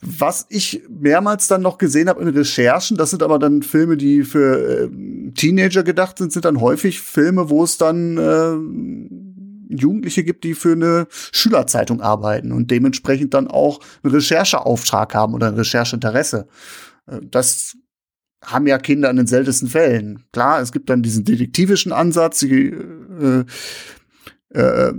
[SPEAKER 2] Was ich mehrmals dann noch gesehen habe in Recherchen, das sind aber dann Filme, die für äh, Teenager gedacht sind, sind dann häufig Filme, wo es dann äh, Jugendliche gibt, die für eine Schülerzeitung arbeiten und dementsprechend dann auch einen Rechercheauftrag haben oder ein Rechercheinteresse. Äh, das haben ja Kinder in den seltensten Fällen. Klar, es gibt dann diesen detektivischen Ansatz, die, äh, äh,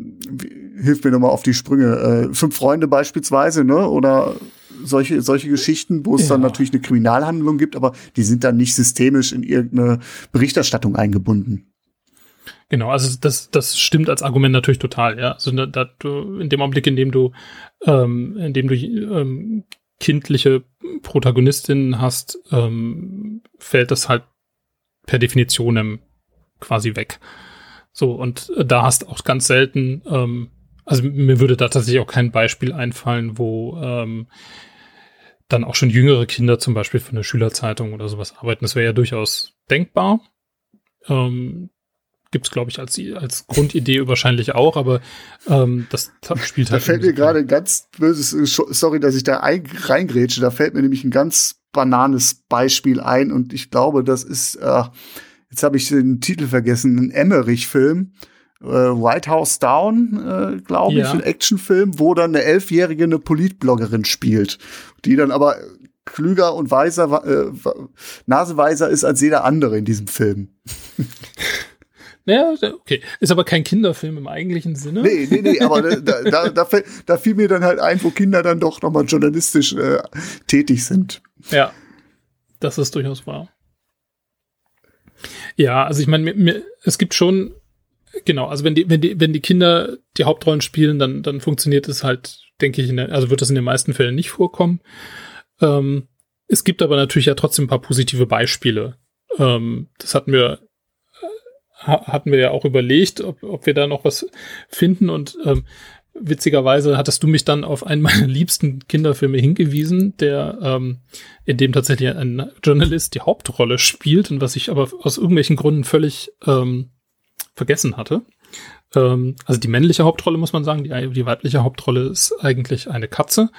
[SPEAKER 2] hilft mir nochmal auf die Sprünge, äh, Fünf Freunde beispielsweise, ne? Oder solche, solche Geschichten, wo es ja. dann natürlich eine Kriminalhandlung gibt, aber die sind dann nicht systemisch in irgendeine Berichterstattung eingebunden.
[SPEAKER 3] Genau, also das, das stimmt als Argument natürlich total, ja. Also da, da du, in dem Augenblick, in dem du, ähm, in dem du ähm, kindliche Protagonistinnen hast, ähm, fällt das halt per Definition quasi weg. So, und da hast auch ganz selten, ähm, also mir würde da tatsächlich auch kein Beispiel einfallen, wo ähm, dann auch schon jüngere Kinder zum Beispiel von der Schülerzeitung oder sowas arbeiten. Das wäre ja durchaus denkbar. Ähm, Gibt es, glaube ich, als, als Grundidee wahrscheinlich auch, aber ähm, das spielt
[SPEAKER 2] halt. Da fällt mir gerade ein ganz böses, sorry, dass ich da reingrätsche, da fällt mir nämlich ein ganz bananes Beispiel ein und ich glaube, das ist, äh, jetzt habe ich den Titel vergessen, ein Emmerich-Film. Äh, White House Down, äh, glaube ich, ja. ein Actionfilm, wo dann eine Elfjährige eine Politbloggerin spielt, die dann aber klüger und weiser, äh, naseweiser ist als jeder andere in diesem Film. (laughs)
[SPEAKER 3] Ja, okay. Ist aber kein Kinderfilm im eigentlichen Sinne.
[SPEAKER 2] Nee, nee, nee, aber da, da, da, da fiel mir dann halt ein, wo Kinder dann doch nochmal journalistisch äh, tätig sind.
[SPEAKER 3] Ja, das ist durchaus wahr. Ja, also ich meine, es gibt schon, genau, also wenn die, wenn die, wenn die Kinder die Hauptrollen spielen, dann, dann funktioniert es halt, denke ich, der, also wird das in den meisten Fällen nicht vorkommen. Ähm, es gibt aber natürlich ja trotzdem ein paar positive Beispiele. Ähm, das hatten wir hatten wir ja auch überlegt, ob, ob wir da noch was finden und ähm, witzigerweise hattest du mich dann auf einen meiner (laughs) liebsten Kinderfilme hingewiesen, der ähm, in dem tatsächlich ein Journalist die Hauptrolle spielt und was ich aber aus irgendwelchen Gründen völlig ähm, vergessen hatte. Ähm, also die männliche Hauptrolle muss man sagen, die, die weibliche Hauptrolle ist eigentlich eine Katze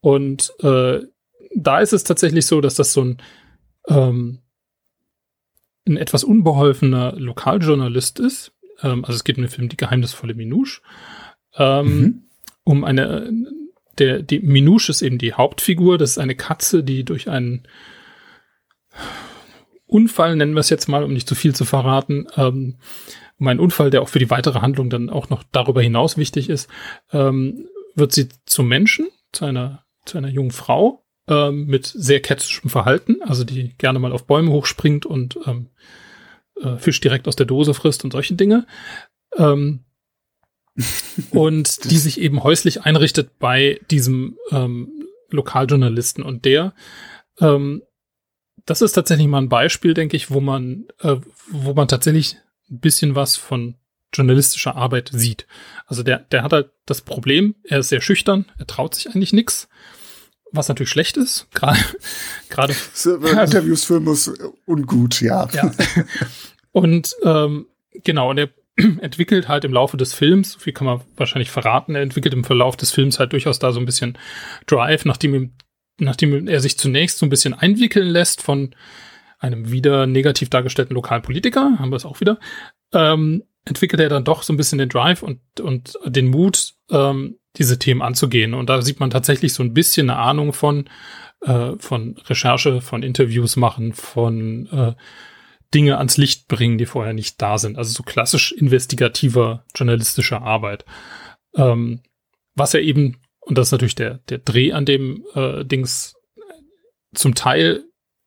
[SPEAKER 3] und äh, da ist es tatsächlich so, dass das so ein ähm, ein etwas unbeholfener Lokaljournalist ist. Ähm, also es geht um den Film Die geheimnisvolle Minouche. Ähm, mhm. Um eine, der, die Minouche ist eben die Hauptfigur. Das ist eine Katze, die durch einen Unfall, nennen wir es jetzt mal, um nicht zu viel zu verraten, ähm, um einen Unfall, der auch für die weitere Handlung dann auch noch darüber hinaus wichtig ist, ähm, wird sie zum Menschen, zu einer, zu einer jungen Frau ähm, mit sehr kätzischem Verhalten, also die gerne mal auf Bäume hochspringt und ähm, äh, Fisch direkt aus der Dose frisst und solche Dinge. Ähm, (laughs) und die sich eben häuslich einrichtet bei diesem ähm, Lokaljournalisten. Und der, ähm, das ist tatsächlich mal ein Beispiel, denke ich, wo man, äh, wo man tatsächlich ein bisschen was von journalistischer Arbeit sieht. Also der, der hat halt das Problem, er ist sehr schüchtern, er traut sich eigentlich nichts was natürlich schlecht ist, gerade (laughs) gerade (laughs)
[SPEAKER 2] Interviews führen muss ungut, ja.
[SPEAKER 3] ja. Und ähm, genau, und er (clears throat) entwickelt halt im Laufe des Films, so viel kann man wahrscheinlich verraten, er entwickelt im Verlauf des Films halt durchaus da so ein bisschen Drive, nachdem ihm, nachdem er sich zunächst so ein bisschen einwickeln lässt von einem wieder negativ dargestellten Lokalpolitiker, haben wir es auch wieder, ähm, entwickelt er dann doch so ein bisschen den Drive und, und den Mut, ähm, diese Themen anzugehen. Und da sieht man tatsächlich so ein bisschen eine Ahnung von, äh, von Recherche, von Interviews machen, von äh, Dinge ans Licht bringen, die vorher nicht da sind. Also so klassisch investigativer journalistischer Arbeit. Ähm, was er eben, und das ist natürlich der, der Dreh an dem äh, Dings, zum Teil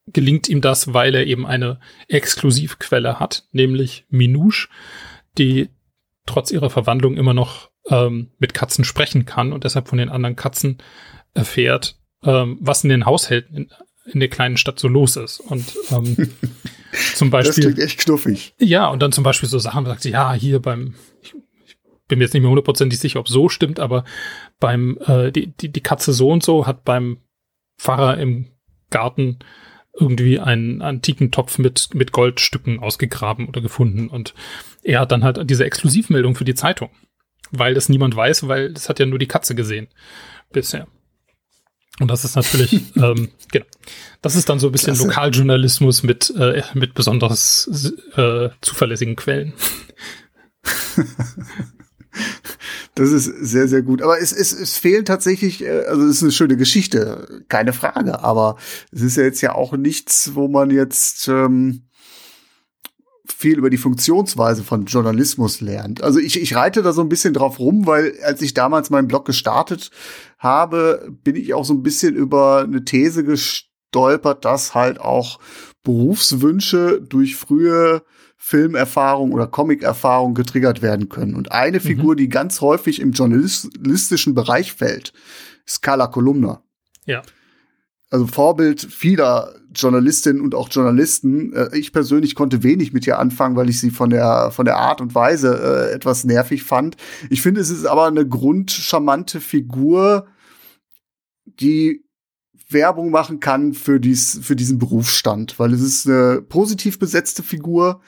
[SPEAKER 3] gelingt ihm das, weil er eben eine Exklusivquelle hat, nämlich Minouche, die trotz ihrer Verwandlung immer noch ähm, mit Katzen sprechen kann und deshalb von den anderen Katzen erfährt, ähm, was in den Haushalten in, in der kleinen Stadt so los ist. Und ähm, (laughs) zum Beispiel. Das
[SPEAKER 2] klingt echt knuffig.
[SPEAKER 3] Ja, und dann zum Beispiel so Sachen, sagt sie, ja, hier beim, ich, ich bin mir jetzt nicht mehr hundertprozentig sicher, ob so stimmt, aber beim, äh, die, die, die Katze so und so hat beim Pfarrer im Garten irgendwie einen antiken Topf mit, mit Goldstücken ausgegraben oder gefunden. Und er hat dann halt diese Exklusivmeldung für die Zeitung. Weil das niemand weiß, weil das hat ja nur die Katze gesehen bisher. Und das ist natürlich, (laughs) ähm, genau. Das ist dann so ein bisschen Klasse. Lokaljournalismus mit, äh, mit besonders äh, zuverlässigen Quellen. (laughs)
[SPEAKER 2] Das ist sehr, sehr gut. Aber es, es, es fehlen tatsächlich, äh, also es ist eine schöne Geschichte, keine Frage. Aber es ist ja jetzt ja auch nichts, wo man jetzt ähm, viel über die Funktionsweise von Journalismus lernt. Also ich, ich reite da so ein bisschen drauf rum, weil als ich damals meinen Blog gestartet habe, bin ich auch so ein bisschen über eine These gestolpert, dass halt auch Berufswünsche durch frühe Filmerfahrung oder Comicerfahrung getriggert werden können. Und eine mhm. Figur, die ganz häufig im journalistischen Bereich fällt, ist Carla Kolumna.
[SPEAKER 3] Ja.
[SPEAKER 2] Also Vorbild vieler Journalistinnen und auch Journalisten. Äh, ich persönlich konnte wenig mit ihr anfangen, weil ich sie von der, von der Art und Weise äh, etwas nervig fand. Ich finde, es ist aber eine grundcharmante Figur, die Werbung machen kann für, dies, für diesen Berufsstand, weil es ist eine positiv besetzte Figur.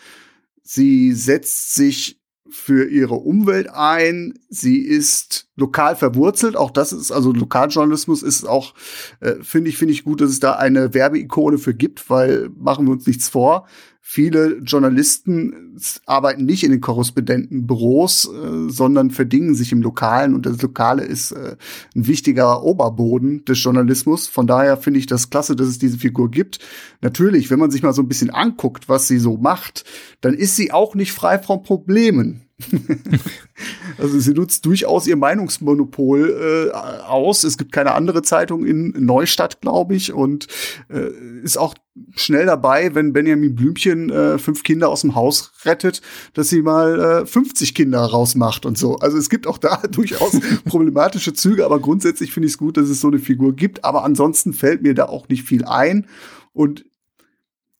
[SPEAKER 2] Sie setzt sich für ihre Umwelt ein. Sie ist lokal verwurzelt. Auch das ist, also Lokaljournalismus ist auch, äh, finde ich, finde ich gut, dass es da eine Werbeikone für gibt, weil machen wir uns nichts vor. Viele Journalisten arbeiten nicht in den Korrespondentenbüros, äh, sondern verdingen sich im Lokalen und das Lokale ist äh, ein wichtiger Oberboden des Journalismus. Von daher finde ich das klasse, dass es diese Figur gibt. Natürlich, wenn man sich mal so ein bisschen anguckt, was sie so macht, dann ist sie auch nicht frei von Problemen. (laughs) also sie nutzt durchaus ihr Meinungsmonopol äh, aus. Es gibt keine andere Zeitung in Neustadt, glaube ich, und äh, ist auch schnell dabei, wenn Benjamin Blümchen äh, fünf Kinder aus dem Haus rettet, dass sie mal äh, 50 Kinder rausmacht und so. Also es gibt auch da (laughs) durchaus problematische Züge, aber grundsätzlich finde ich es gut, dass es so eine Figur gibt. Aber ansonsten fällt mir da auch nicht viel ein. Und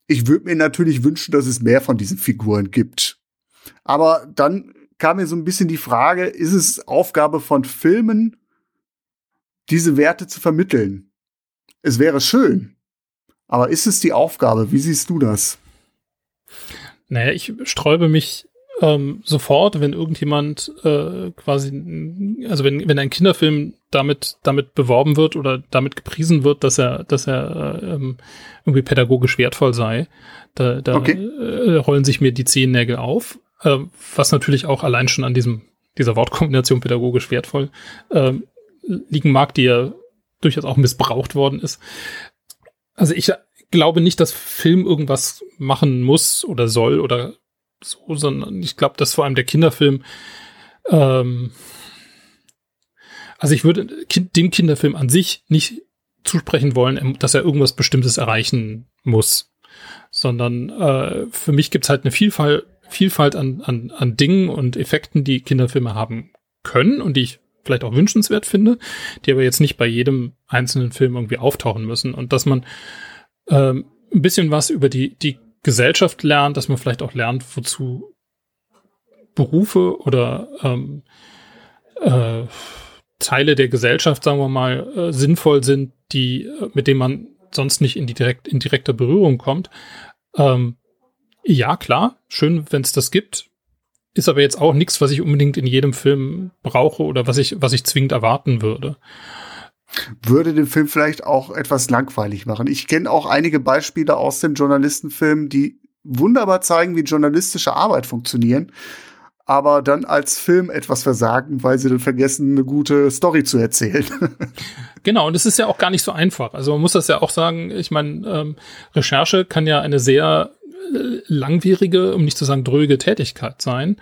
[SPEAKER 2] ich würde mir natürlich wünschen, dass es mehr von diesen Figuren gibt. Aber dann kam mir so ein bisschen die Frage, ist es Aufgabe von Filmen, diese Werte zu vermitteln? Es wäre schön, aber ist es die Aufgabe? Wie siehst du das?
[SPEAKER 3] Naja, ich sträube mich ähm, sofort, wenn irgendjemand äh, quasi, also wenn, wenn ein Kinderfilm damit, damit beworben wird oder damit gepriesen wird, dass er, dass er äh, ähm, irgendwie pädagogisch wertvoll sei, da, da okay. äh, rollen sich mir die Zehennägel auf äh, was natürlich auch allein schon an diesem, dieser Wortkombination pädagogisch wertvoll äh, liegen mag, die ja durchaus auch missbraucht worden ist. Also ich glaube nicht, dass Film irgendwas machen muss oder soll oder so, sondern ich glaube, dass vor allem der Kinderfilm ähm, also ich würde dem Kinderfilm an sich nicht zusprechen wollen, dass er irgendwas Bestimmtes erreichen muss, sondern äh, für mich gibt es halt eine Vielfalt Vielfalt an, an, an Dingen und Effekten, die Kinderfilme haben können und die ich vielleicht auch wünschenswert finde, die aber jetzt nicht bei jedem einzelnen Film irgendwie auftauchen müssen. Und dass man ähm, ein bisschen was über die, die Gesellschaft lernt, dass man vielleicht auch lernt, wozu Berufe oder ähm, äh, Teile der Gesellschaft, sagen wir mal, äh, sinnvoll sind, die, äh, mit denen man sonst nicht in die direkt, in direkter Berührung kommt. Ähm, ja, klar, schön, wenn es das gibt. Ist aber jetzt auch nichts, was ich unbedingt in jedem Film brauche oder was ich, was ich zwingend erwarten würde.
[SPEAKER 2] Würde den Film vielleicht auch etwas langweilig machen. Ich kenne auch einige Beispiele aus den Journalistenfilmen, die wunderbar zeigen, wie journalistische Arbeit funktionieren, aber dann als Film etwas versagen, weil sie dann vergessen, eine gute Story zu erzählen. (laughs)
[SPEAKER 3] genau, und es ist ja auch gar nicht so einfach. Also man muss das ja auch sagen, ich meine, ähm, Recherche kann ja eine sehr langwierige, um nicht zu sagen dröge Tätigkeit sein.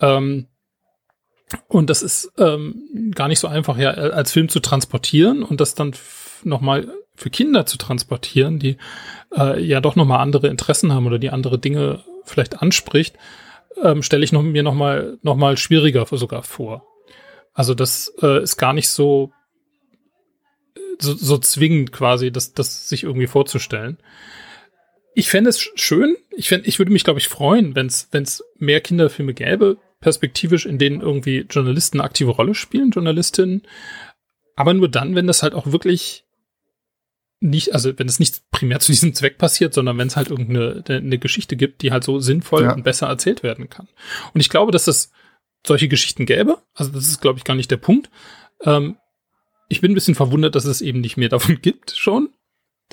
[SPEAKER 3] Ähm, und das ist ähm, gar nicht so einfach, ja, als Film zu transportieren und das dann nochmal für Kinder zu transportieren, die äh, ja doch nochmal andere Interessen haben oder die andere Dinge vielleicht anspricht, ähm, stelle ich noch, mir nochmal noch mal schwieriger sogar vor. Also das äh, ist gar nicht so, so, so zwingend quasi, das, das sich irgendwie vorzustellen ich fände es schön. Ich, fänd, ich würde mich, glaube ich, freuen, wenn es mehr Kinderfilme gäbe, perspektivisch, in denen irgendwie Journalisten eine aktive Rolle spielen, Journalistinnen. Aber nur dann, wenn das halt auch wirklich nicht, also wenn es nicht primär zu diesem Zweck passiert, sondern wenn es halt irgendeine eine Geschichte gibt, die halt so sinnvoll ja. und besser erzählt werden kann. Und ich glaube, dass das solche Geschichten gäbe. Also das ist, glaube ich, gar nicht der Punkt. Ähm, ich bin ein bisschen verwundert, dass es eben nicht mehr davon (laughs) gibt schon.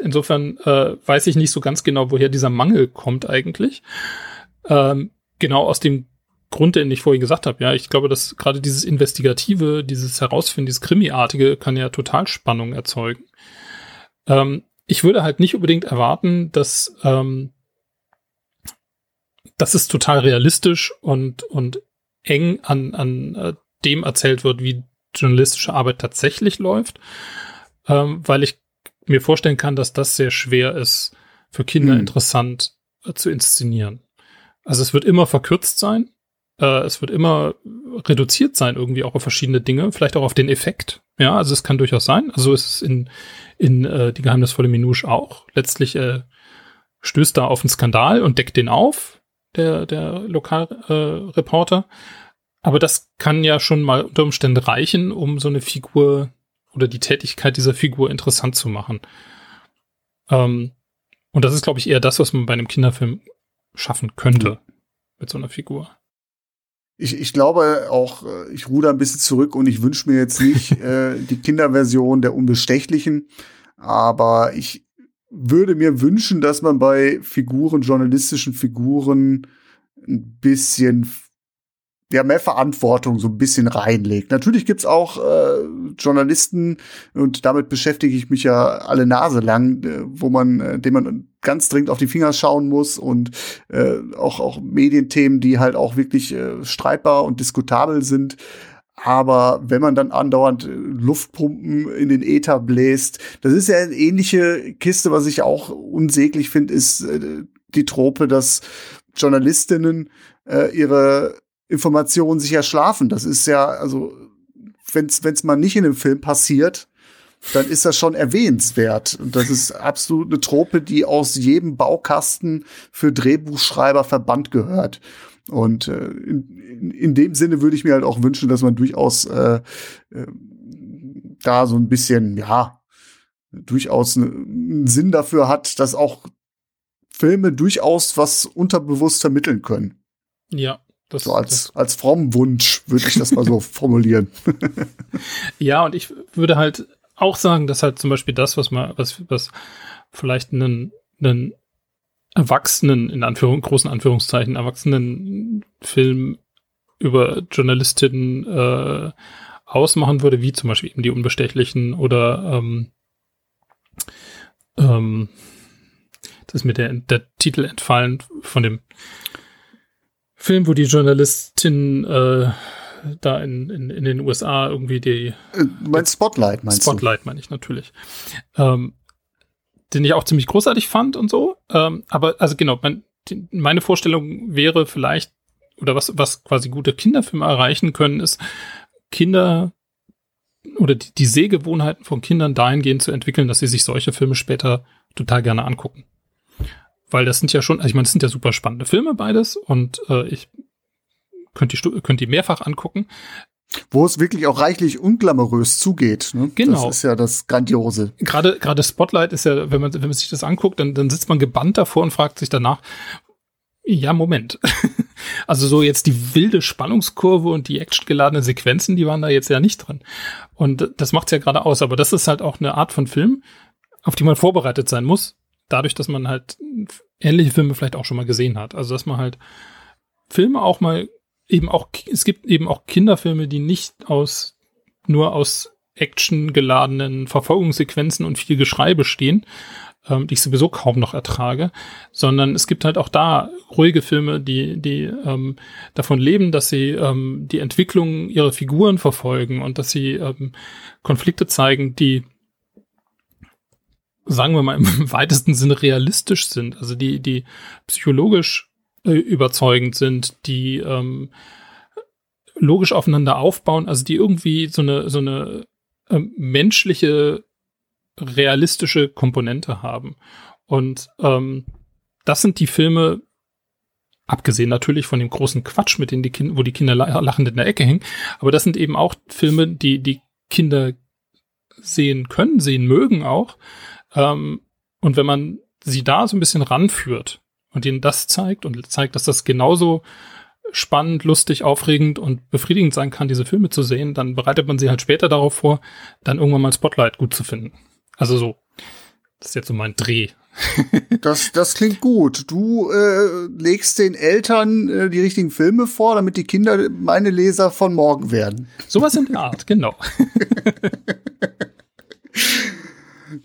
[SPEAKER 3] Insofern äh, weiß ich nicht so ganz genau, woher dieser Mangel kommt eigentlich. Ähm, genau aus dem Grund, den ich vorhin gesagt habe. Ja, ich glaube, dass gerade dieses Investigative, dieses Herausfinden, dieses Krimiartige kann ja total Spannung erzeugen. Ähm, ich würde halt nicht unbedingt erwarten, dass ähm, das ist total realistisch und und eng an an äh, dem erzählt wird, wie journalistische Arbeit tatsächlich läuft, ähm, weil ich mir vorstellen kann, dass das sehr schwer ist, für Kinder hm. interessant äh, zu inszenieren. Also es wird immer verkürzt sein, äh, es wird immer reduziert sein, irgendwie auch auf verschiedene Dinge, vielleicht auch auf den Effekt. Ja, also es kann durchaus sein. Also ist es in, in äh, die geheimnisvolle Minouche auch. Letztlich äh, stößt da auf einen Skandal und deckt den auf, der, der Lokalreporter. Äh, aber das kann ja schon mal unter Umständen reichen, um so eine Figur oder die Tätigkeit dieser Figur interessant zu machen. Ähm, und das ist, glaube ich, eher das, was man bei einem Kinderfilm schaffen könnte mhm. mit so einer Figur.
[SPEAKER 2] Ich, ich glaube auch, äh, ich ruder ein bisschen zurück und ich wünsche mir jetzt nicht (laughs) äh, die Kinderversion der Unbestechlichen, aber ich würde mir wünschen, dass man bei Figuren, journalistischen Figuren, ein bisschen ja, mehr Verantwortung so ein bisschen reinlegt. Natürlich gibt's auch äh, Journalisten, und damit beschäftige ich mich ja alle Nase lang, äh, wo man, äh, dem man ganz dringend auf die Finger schauen muss und äh, auch, auch Medienthemen, die halt auch wirklich äh, streitbar und diskutabel sind. Aber wenn man dann andauernd äh, Luftpumpen in den Äther bläst, das ist ja eine ähnliche Kiste, was ich auch unsäglich finde, ist äh, die Trope, dass Journalistinnen äh, ihre Informationen sich erschlafen. Das ist ja, also, wenn es mal nicht in dem Film passiert, dann ist das schon erwähnenswert. Und das ist absolut eine Trope, die aus jedem Baukasten für Drehbuchschreiber verbannt gehört. Und äh, in, in, dem Sinne würde ich mir halt auch wünschen, dass man durchaus äh, äh, da so ein bisschen, ja, durchaus einen Sinn dafür hat, dass auch Filme durchaus was unterbewusst vermitteln können.
[SPEAKER 3] Ja,
[SPEAKER 2] das, so als, das. als frommen Wunsch würde ich das mal so (laughs) formulieren.
[SPEAKER 3] ja, und ich würde halt auch sagen, dass halt zum Beispiel das, was man, was, was vielleicht einen, einen Erwachsenen, in Anführung, großen Anführungszeichen, Erwachsenen Film über Journalistinnen äh, ausmachen würde, wie zum Beispiel eben die Unbestechlichen oder ähm, ähm, das ist mir der, der Titel entfallen von dem Film, wo die Journalistin äh, da in, in, in den USA irgendwie die.
[SPEAKER 2] Äh, mein Spotlight meinst
[SPEAKER 3] Spotlight du? meine ich natürlich. Ähm, den ich auch ziemlich großartig fand und so. Ähm, aber also genau, mein, die, meine Vorstellung wäre vielleicht, oder was, was quasi gute Kinderfilme erreichen können, ist Kinder oder die, die Sehgewohnheiten von Kindern dahingehend zu entwickeln, dass sie sich solche Filme später total gerne angucken weil das sind ja schon, also ich meine, das sind ja super spannende Filme beides und äh, ich könnte die, könnt die mehrfach angucken.
[SPEAKER 2] Wo es wirklich auch reichlich unglamourös zugeht. Ne?
[SPEAKER 3] Genau.
[SPEAKER 2] Das ist ja das Grandiose.
[SPEAKER 3] Gerade, gerade Spotlight ist ja, wenn man, wenn man sich das anguckt, dann, dann sitzt man gebannt davor und fragt sich danach, ja, Moment. (laughs) also so jetzt die wilde Spannungskurve und die actiongeladenen Sequenzen, die waren da jetzt ja nicht drin. Und das macht's ja gerade aus. Aber das ist halt auch eine Art von Film, auf die man vorbereitet sein muss dadurch, dass man halt ähnliche Filme vielleicht auch schon mal gesehen hat. Also dass man halt Filme auch mal eben auch, es gibt eben auch Kinderfilme, die nicht aus, nur aus Action geladenen Verfolgungssequenzen und viel Geschrei bestehen, ähm, die ich sowieso kaum noch ertrage, sondern es gibt halt auch da ruhige Filme, die, die ähm, davon leben, dass sie ähm, die Entwicklung ihrer Figuren verfolgen und dass sie ähm, Konflikte zeigen, die sagen wir mal, im (laughs) weitesten Sinne realistisch sind, also die, die psychologisch äh, überzeugend sind, die ähm, logisch aufeinander aufbauen, also die irgendwie so eine, so eine äh, menschliche, realistische Komponente haben. Und ähm, das sind die Filme, abgesehen natürlich von dem großen Quatsch, mit dem die Kinder, wo die Kinder lachend in der Ecke hängen, aber das sind eben auch Filme, die die Kinder sehen können, sehen mögen auch, ähm, und wenn man sie da so ein bisschen ranführt und ihnen das zeigt und zeigt, dass das genauso spannend, lustig, aufregend und befriedigend sein kann, diese Filme zu sehen, dann bereitet man sie halt später darauf vor, dann irgendwann mal Spotlight gut zu finden. Also so, das ist jetzt so mein Dreh. (laughs)
[SPEAKER 2] das, das klingt gut. Du äh, legst den Eltern äh, die richtigen Filme vor, damit die Kinder meine Leser von morgen werden.
[SPEAKER 3] Sowas in der Art, genau. (laughs)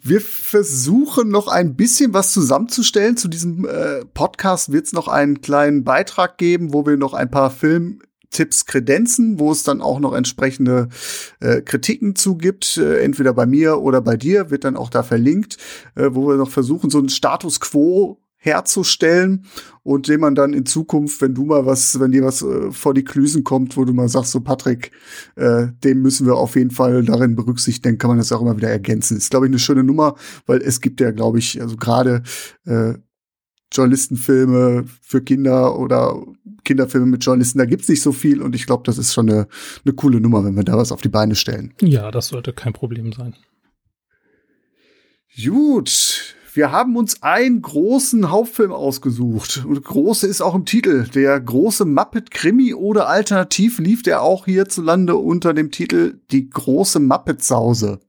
[SPEAKER 2] Wir versuchen noch ein bisschen was zusammenzustellen. Zu diesem äh, Podcast wird es noch einen kleinen Beitrag geben, wo wir noch ein paar Filmtipps kredenzen, wo es dann auch noch entsprechende äh, Kritiken zugibt, äh, entweder bei mir oder bei dir, wird dann auch da verlinkt, äh, wo wir noch versuchen, so einen Status quo herzustellen und den man dann in Zukunft, wenn du mal was, wenn dir was äh, vor die Klüsen kommt, wo du mal sagst, so Patrick, äh, den müssen wir auf jeden Fall darin berücksichtigen, dann kann man das auch immer wieder ergänzen. Ist, glaube ich, eine schöne Nummer, weil es gibt ja, glaube ich, also gerade äh, Journalistenfilme für Kinder oder Kinderfilme mit Journalisten, da gibt's nicht so viel und ich glaube, das ist schon eine, eine coole Nummer, wenn wir da was auf die Beine stellen.
[SPEAKER 3] Ja, das sollte kein Problem sein.
[SPEAKER 2] Gut, wir haben uns einen großen Hauptfilm ausgesucht. Und große ist auch im Titel. Der große Muppet Krimi oder alternativ lief der auch hierzulande unter dem Titel Die große Muppet Sause.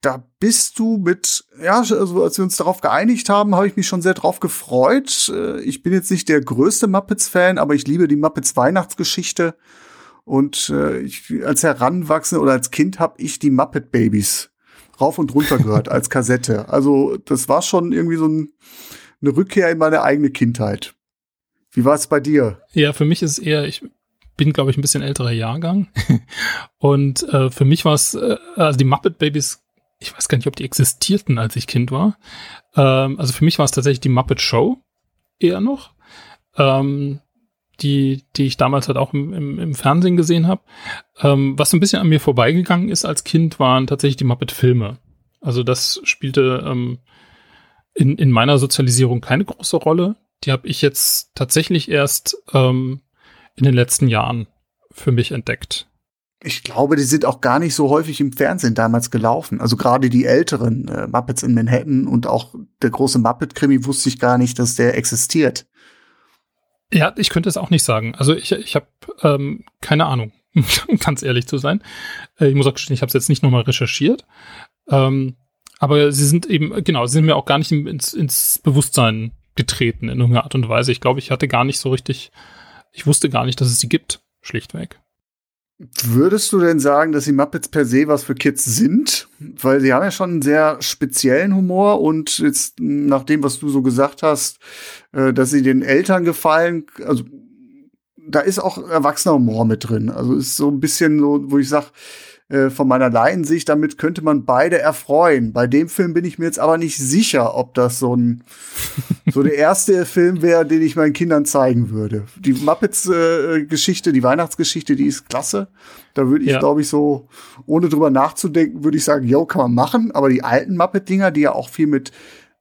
[SPEAKER 2] Da bist du mit, ja, also als wir uns darauf geeinigt haben, habe ich mich schon sehr drauf gefreut. Äh, ich bin jetzt nicht der größte Muppets-Fan, aber ich liebe die Muppets Weihnachtsgeschichte. Und äh, ich, als Heranwachsender oder als Kind habe ich die Muppet Babies rauf und runter gehört als Kassette. Also das war schon irgendwie so ein, eine Rückkehr in meine eigene Kindheit. Wie war es bei dir?
[SPEAKER 3] Ja, für mich ist es eher, ich bin, glaube ich, ein bisschen älterer Jahrgang. (laughs) und äh, für mich war es, äh, also die Muppet Babies, ich weiß gar nicht, ob die existierten, als ich Kind war. Ähm, also für mich war es tatsächlich die Muppet Show eher noch. Ähm, die, die ich damals halt auch im, im, im Fernsehen gesehen habe. Ähm, was ein bisschen an mir vorbeigegangen ist als Kind, waren tatsächlich die Muppet-Filme. Also das spielte ähm, in, in meiner Sozialisierung keine große Rolle. Die habe ich jetzt tatsächlich erst ähm, in den letzten Jahren für mich entdeckt.
[SPEAKER 2] Ich glaube, die sind auch gar nicht so häufig im Fernsehen damals gelaufen. Also gerade die älteren äh, Muppets in Manhattan und auch der große Muppet-Krimi wusste ich gar nicht, dass der existiert.
[SPEAKER 3] Ja, ich könnte es auch nicht sagen. Also ich, ich habe ähm, keine Ahnung, (laughs) ganz ehrlich zu sein. Äh, ich muss auch gestehen, ich habe es jetzt nicht nochmal recherchiert. Ähm, aber sie sind eben, genau, sie sind mir auch gar nicht ins, ins Bewusstsein getreten in irgendeiner Art und Weise. Ich glaube, ich hatte gar nicht so richtig, ich wusste gar nicht, dass es sie gibt, schlichtweg.
[SPEAKER 2] Würdest du denn sagen, dass die Muppets per se was für Kids sind? Weil sie haben ja schon einen sehr speziellen Humor und jetzt nach dem, was du so gesagt hast, äh, dass sie den Eltern gefallen, also da ist auch erwachsener Humor mit drin. Also ist so ein bisschen so, wo ich sag, äh, von meiner Laiensicht, damit könnte man beide erfreuen. Bei dem Film bin ich mir jetzt aber nicht sicher, ob das so ein (laughs) so der erste Film wäre, den ich meinen Kindern zeigen würde. Die Muppets-Geschichte, äh, die Weihnachtsgeschichte, die ist klasse. Da würde ich, ja. glaube ich, so, ohne drüber nachzudenken, würde ich sagen, yo, kann man machen. Aber die alten Muppet-Dinger, die ja auch viel mit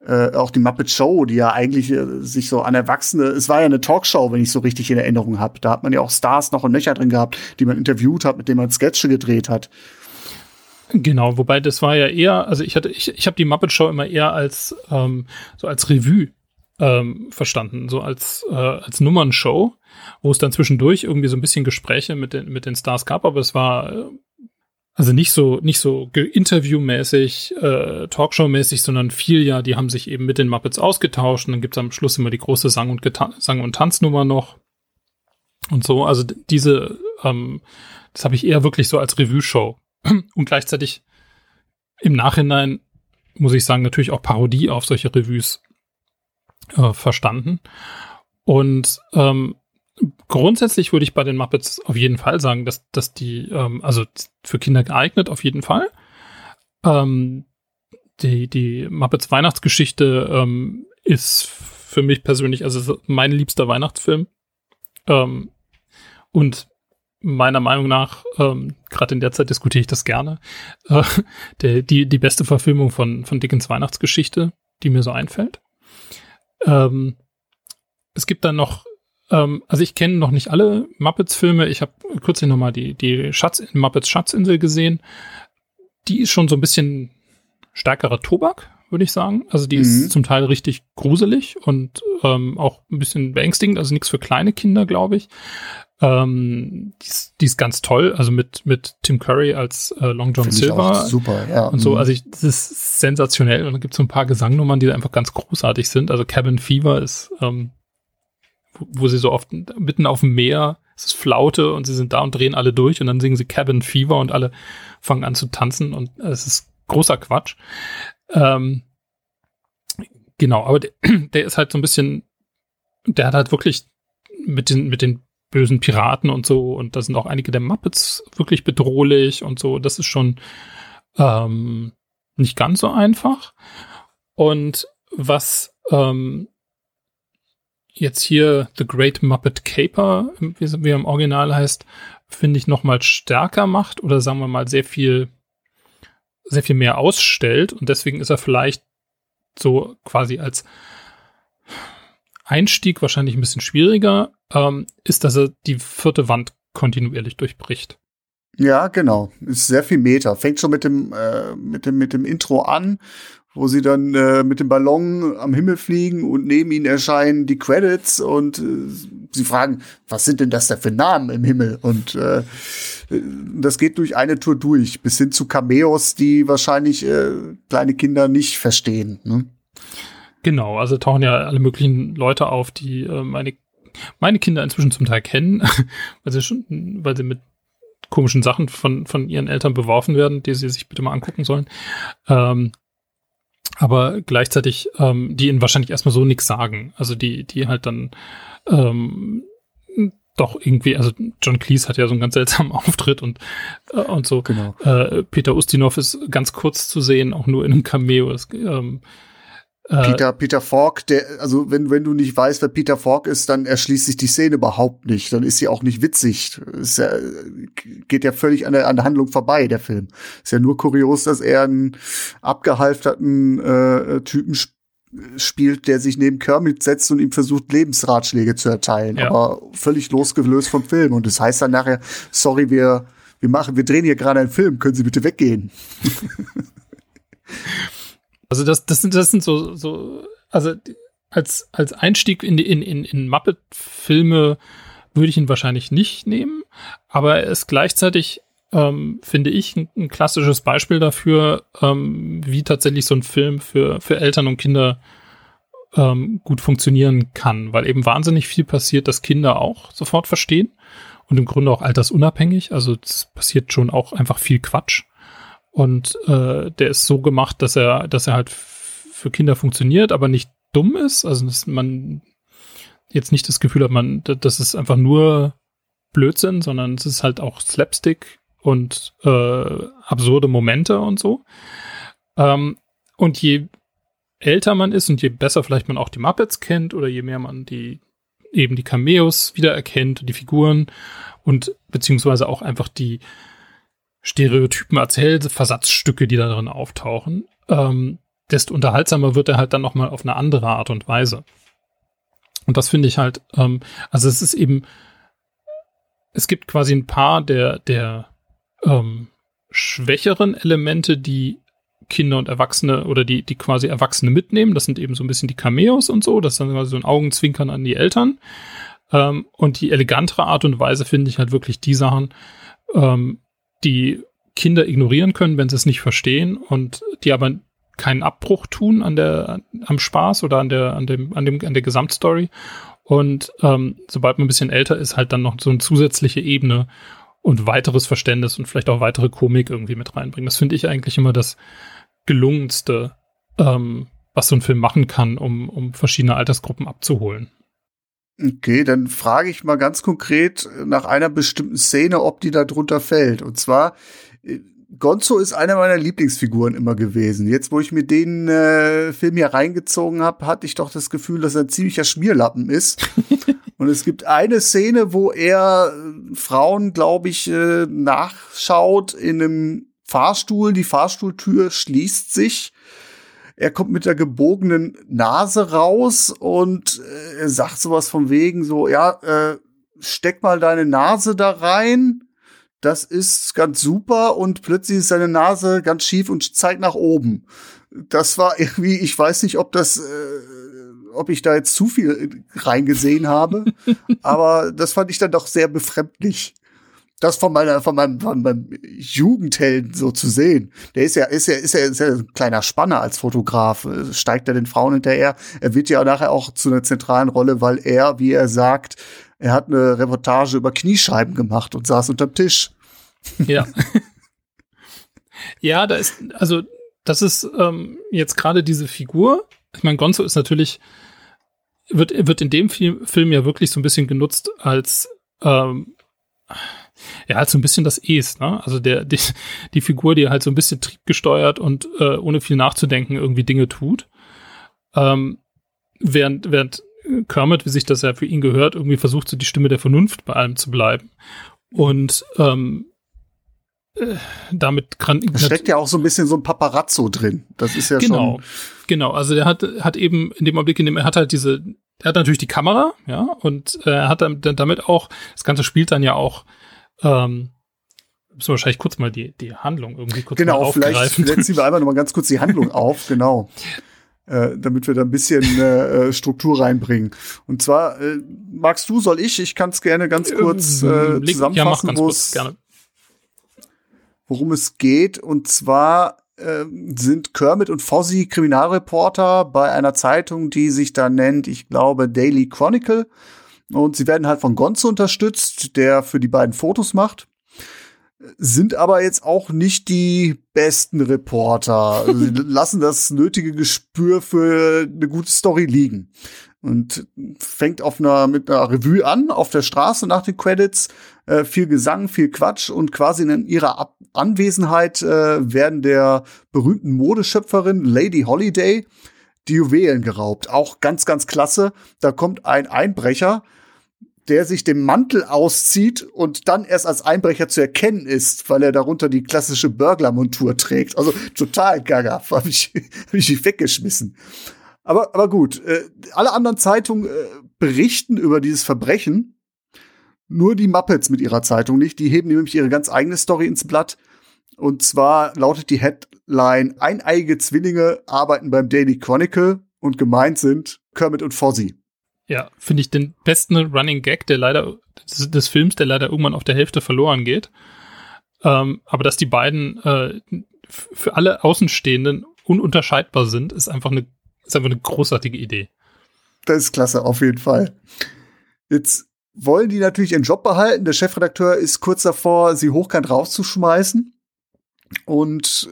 [SPEAKER 2] äh, auch die Muppet Show, die ja eigentlich äh, sich so an Erwachsene, es war ja eine Talkshow, wenn ich so richtig in Erinnerung habe. Da hat man ja auch Stars noch und Nöcher drin gehabt, die man interviewt hat, mit denen man Sketche gedreht hat.
[SPEAKER 3] Genau, wobei das war ja eher, also ich hatte, ich, ich habe die Muppet Show immer eher als ähm, so als Revue ähm, verstanden, so als äh, als Nummernshow, wo es dann zwischendurch irgendwie so ein bisschen Gespräche mit den mit den Stars gab, aber es war äh, also nicht so, nicht so interviewmäßig, äh, Talkshow-mäßig, sondern viel ja, die haben sich eben mit den Muppets ausgetauscht und dann gibt's am Schluss immer die große Sang- und, Geta Sang und Tanznummer noch. Und so, also diese, ähm, das habe ich eher wirklich so als Revue-Show. (clears throat) Und gleichzeitig im Nachhinein, muss ich sagen, natürlich auch Parodie auf solche Revues äh, verstanden. Und ähm, grundsätzlich würde ich bei den Muppets auf jeden Fall sagen, dass, dass die, ähm, also für Kinder geeignet, auf jeden Fall. Ähm, die, die Muppets Weihnachtsgeschichte ähm, ist für mich persönlich, also mein liebster Weihnachtsfilm. Ähm, und meiner Meinung nach, ähm, gerade in der Zeit diskutiere ich das gerne, äh, der, die, die beste Verfilmung von, von Dickens Weihnachtsgeschichte, die mir so einfällt. Ähm, es gibt dann noch ähm, also ich kenne noch nicht alle Muppets-Filme. Ich habe kürzlich noch mal die, die Schatz, Muppets Schatzinsel gesehen. Die ist schon so ein bisschen stärkerer Tobak, würde ich sagen. Also die mhm. ist zum Teil richtig gruselig und ähm, auch ein bisschen beängstigend, also nichts für kleine Kinder, glaube ich. Ähm, die, ist, die ist ganz toll, also mit, mit Tim Curry als äh, Long John Find Silver.
[SPEAKER 2] super, ja.
[SPEAKER 3] Und so, mhm. also ich, das ist sensationell. Und dann gibt es so ein paar Gesangnummern, die einfach ganz großartig sind. Also Cabin Fever ist, ähm, wo, wo sie so oft mitten auf dem Meer, es ist Flaute und sie sind da und drehen alle durch und dann singen sie Cabin Fever und alle fangen an zu tanzen und es ist großer Quatsch. Ähm, genau, aber der, (clears throat) der ist halt so ein bisschen, der hat halt wirklich mit den, mit den bösen Piraten und so. Und da sind auch einige der Muppets wirklich bedrohlich und so. Das ist schon ähm, nicht ganz so einfach. Und was ähm, jetzt hier The Great Muppet Caper, wie, er im Original heißt, finde ich noch mal stärker macht oder sagen wir mal sehr viel sehr viel mehr ausstellt und deswegen ist er vielleicht so quasi als Einstieg wahrscheinlich ein bisschen schwieriger, ähm, ist, dass er die vierte Wand kontinuierlich durchbricht.
[SPEAKER 2] Ja, genau. Ist sehr viel Meter. Fängt schon mit dem, äh, mit dem, mit dem Intro an, wo sie dann äh, mit dem Ballon am Himmel fliegen und neben ihnen erscheinen die Credits und äh, sie fragen, was sind denn das da für Namen im Himmel? Und äh, das geht durch eine Tour durch, bis hin zu Cameos, die wahrscheinlich äh, kleine Kinder nicht verstehen. Ne?
[SPEAKER 3] Genau, also tauchen ja alle möglichen Leute auf, die äh, meine, meine Kinder inzwischen zum Teil kennen, (laughs) weil sie schon, weil sie mit komischen Sachen von, von ihren Eltern beworfen werden, die sie sich bitte mal angucken sollen. Ähm, aber gleichzeitig, ähm, die ihnen wahrscheinlich erstmal so nichts sagen. Also die, die halt dann ähm, doch irgendwie, also John Cleese hat ja so einen ganz seltsamen (laughs) Auftritt und, äh, und so.
[SPEAKER 2] Genau.
[SPEAKER 3] Äh, Peter Ustinov ist ganz kurz zu sehen, auch nur in einem Cameo. Das, ähm,
[SPEAKER 2] äh, Peter, Peter Falk, der, also wenn, wenn du nicht weißt, wer Peter Falk ist, dann erschließt sich die Szene überhaupt nicht. Dann ist sie auch nicht witzig. Ist ja, geht ja völlig an der, an der Handlung vorbei, der Film. Ist ja nur kurios, dass er einen abgehalfterten äh, Typen sp spielt, der sich neben Kermit setzt und ihm versucht, Lebensratschläge zu erteilen. Ja. Aber völlig losgelöst vom Film. Und das heißt dann nachher, sorry, wir, wir machen, wir drehen hier gerade einen Film, können Sie bitte weggehen? (laughs)
[SPEAKER 3] Also das, das sind, das sind so, so, also als, als Einstieg in, in, in, in Muppet-Filme würde ich ihn wahrscheinlich nicht nehmen, aber er ist gleichzeitig, ähm, finde ich, ein, ein, klassisches Beispiel dafür, ähm, wie tatsächlich so ein Film für, für Eltern und Kinder ähm, gut funktionieren kann, weil eben wahnsinnig viel passiert, dass Kinder auch sofort verstehen und im Grunde auch altersunabhängig. Also es passiert schon auch einfach viel Quatsch. Und äh, der ist so gemacht, dass er, dass er halt für Kinder funktioniert, aber nicht dumm ist. Also dass man jetzt nicht das Gefühl hat, man, das ist einfach nur Blödsinn, sondern es ist halt auch Slapstick und äh, absurde Momente und so. Ähm, und je älter man ist und je besser vielleicht man auch die Muppets kennt oder je mehr man die eben die Cameos wiedererkennt, die Figuren und beziehungsweise auch einfach die Stereotypen erzählt, Versatzstücke, die da drin auftauchen, ähm, desto unterhaltsamer wird er halt dann nochmal auf eine andere Art und Weise. Und das finde ich halt, ähm, also es ist eben, es gibt quasi ein paar der, der ähm, schwächeren Elemente, die Kinder und Erwachsene oder die, die quasi Erwachsene mitnehmen. Das sind eben so ein bisschen die Cameos und so. Das ist dann quasi so ein Augenzwinkern an die Eltern. Ähm, und die elegantere Art und Weise finde ich halt wirklich die Sachen, ähm, die Kinder ignorieren können, wenn sie es nicht verstehen und die aber keinen Abbruch tun an der, am Spaß oder an der, an dem, an dem, an der Gesamtstory. Und ähm, sobald man ein bisschen älter ist, halt dann noch so eine zusätzliche Ebene und weiteres Verständnis und vielleicht auch weitere Komik irgendwie mit reinbringen. Das finde ich eigentlich immer das gelungenste, ähm, was so ein Film machen kann, um, um verschiedene Altersgruppen abzuholen.
[SPEAKER 2] Okay, dann frage ich mal ganz konkret nach einer bestimmten Szene, ob die da drunter fällt. Und zwar, äh, Gonzo ist einer meiner Lieblingsfiguren immer gewesen. Jetzt, wo ich mir den äh, Film hier reingezogen habe, hatte ich doch das Gefühl, dass er ein ziemlicher Schmierlappen ist. (laughs) Und es gibt eine Szene, wo er äh, Frauen, glaube ich, äh, nachschaut in einem Fahrstuhl. Die Fahrstuhltür schließt sich er kommt mit der gebogenen Nase raus und äh, er sagt sowas von wegen so, ja, äh, steck mal deine Nase da rein. Das ist ganz super und plötzlich ist seine Nase ganz schief und zeigt nach oben. das war irgendwie, ich weiß nicht, ob das, äh, ob ich da jetzt zu viel reingesehen habe, (laughs) aber das fand ich dann doch sehr befremdlich. Das von meiner, von meinem, von meinem Jugendhelden so zu sehen. Der ist ja, ist ja, ist ja, ist ja ein kleiner Spanner als Fotograf, steigt er den Frauen hinterher. Er wird ja nachher auch zu einer zentralen Rolle, weil er, wie er sagt, er hat eine Reportage über Kniescheiben gemacht und saß unterm Tisch.
[SPEAKER 3] Ja. (laughs) ja, da ist, also das ist ähm, jetzt gerade diese Figur. Ich meine, Gonzo ist natürlich, wird, wird in dem Film, Film ja wirklich so ein bisschen genutzt als, ähm, ja, als so ein bisschen das Es, ne? Also der, die, die Figur, die halt so ein bisschen triebgesteuert und äh, ohne viel nachzudenken irgendwie Dinge tut. Ähm, während, während Kermit, wie sich das ja für ihn gehört, irgendwie versucht, so die Stimme der Vernunft bei allem zu bleiben. Und ähm, äh, damit kann
[SPEAKER 2] da steckt ja auch so ein bisschen so ein Paparazzo drin. Das ist ja
[SPEAKER 3] genau,
[SPEAKER 2] schon
[SPEAKER 3] genau. Also der hat hat eben in dem Augenblick, in dem er hat halt diese, er hat natürlich die Kamera, ja, und äh, er hat dann damit auch das ganze spielt dann ja auch. Ähm, müssen wir wahrscheinlich kurz mal die die Handlung irgendwie kurz
[SPEAKER 2] genau,
[SPEAKER 3] mal
[SPEAKER 2] vielleicht,
[SPEAKER 3] aufgreifen.
[SPEAKER 2] vielleicht ziehen wir einmal noch mal ganz kurz die Handlung auf, genau. (laughs) Äh, damit wir da ein bisschen äh, äh, Struktur reinbringen. Und zwar, äh, magst du, soll ich? Ich kann es gerne ganz kurz äh, zusammenfassen,
[SPEAKER 3] ja, kurz, gerne
[SPEAKER 2] worum es geht. Und zwar äh, sind Kermit und Fozzie Kriminalreporter bei einer Zeitung, die sich da nennt, ich glaube, Daily Chronicle. Und sie werden halt von Gonzo unterstützt, der für die beiden Fotos macht. Sind aber jetzt auch nicht die besten Reporter. sie (laughs) lassen das nötige Gespür für eine gute Story liegen und fängt auf einer mit einer Revue an auf der Straße nach den Credits äh, viel Gesang viel Quatsch und quasi in ihrer Ab Anwesenheit äh, werden der berühmten Modeschöpferin Lady Holiday die Juwelen geraubt auch ganz ganz klasse da kommt ein Einbrecher der sich den Mantel auszieht und dann erst als Einbrecher zu erkennen ist, weil er darunter die klassische Burglar-Montur trägt. Also total gaga, (laughs) habe ich, hab ich weggeschmissen. Aber, aber gut, äh, alle anderen Zeitungen äh, berichten über dieses Verbrechen. Nur die Muppets mit ihrer Zeitung nicht. Die heben nämlich ihre ganz eigene Story ins Blatt. Und zwar lautet die Headline: Eineige Zwillinge arbeiten beim Daily Chronicle und gemeint sind Kermit und Fozzie.
[SPEAKER 3] Ja, finde ich den besten Running Gag, der leider des, des, Films, der leider irgendwann auf der Hälfte verloren geht. Ähm, aber dass die beiden äh, für alle Außenstehenden ununterscheidbar sind, ist einfach eine ist einfach eine großartige Idee.
[SPEAKER 2] Das ist klasse, auf jeden Fall. Jetzt wollen die natürlich ihren Job behalten. Der Chefredakteur ist kurz davor, sie hochkant rauszuschmeißen. Und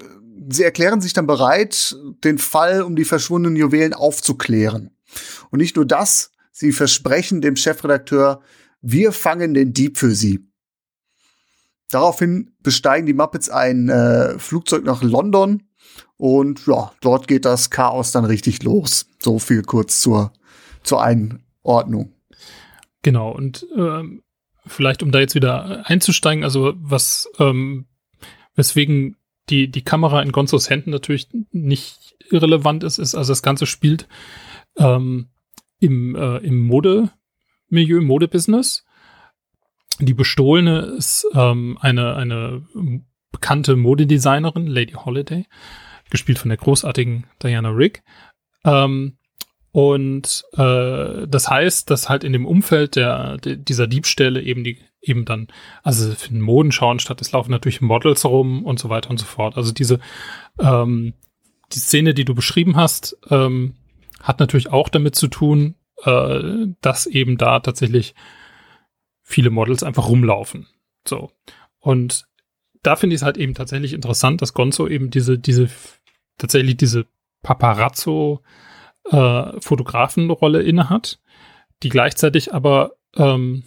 [SPEAKER 2] sie erklären sich dann bereit, den Fall um die verschwundenen Juwelen aufzuklären. Und nicht nur das, sie versprechen dem Chefredakteur, wir fangen den Dieb für sie. Daraufhin besteigen die Muppets ein äh, Flugzeug nach London und ja, dort geht das Chaos dann richtig los. So viel kurz zur, zur Einordnung.
[SPEAKER 3] Genau, und ähm, vielleicht, um da jetzt wieder einzusteigen, also was, ähm, weswegen die, die Kamera in Gonzos Händen natürlich nicht irrelevant ist, ist, also das Ganze spielt ähm, im, äh, im Modemilieu, im Modebusiness. Die Bestohlene ist ähm, eine, eine bekannte Modedesignerin, Lady Holiday, gespielt von der großartigen Diana Rigg. Ähm, und äh, das heißt, dass halt in dem Umfeld der, der dieser Diebstähle eben die eben dann, also für den Modenschauen statt, es laufen natürlich Models rum und so weiter und so fort. Also diese ähm, die Szene, die du beschrieben hast, ähm, hat natürlich auch damit zu tun, äh, dass eben da tatsächlich viele Models einfach rumlaufen. So. Und da finde ich es halt eben tatsächlich interessant, dass Gonzo eben diese, diese, tatsächlich diese Paparazzo-Fotografenrolle äh, innehat, die gleichzeitig aber ähm,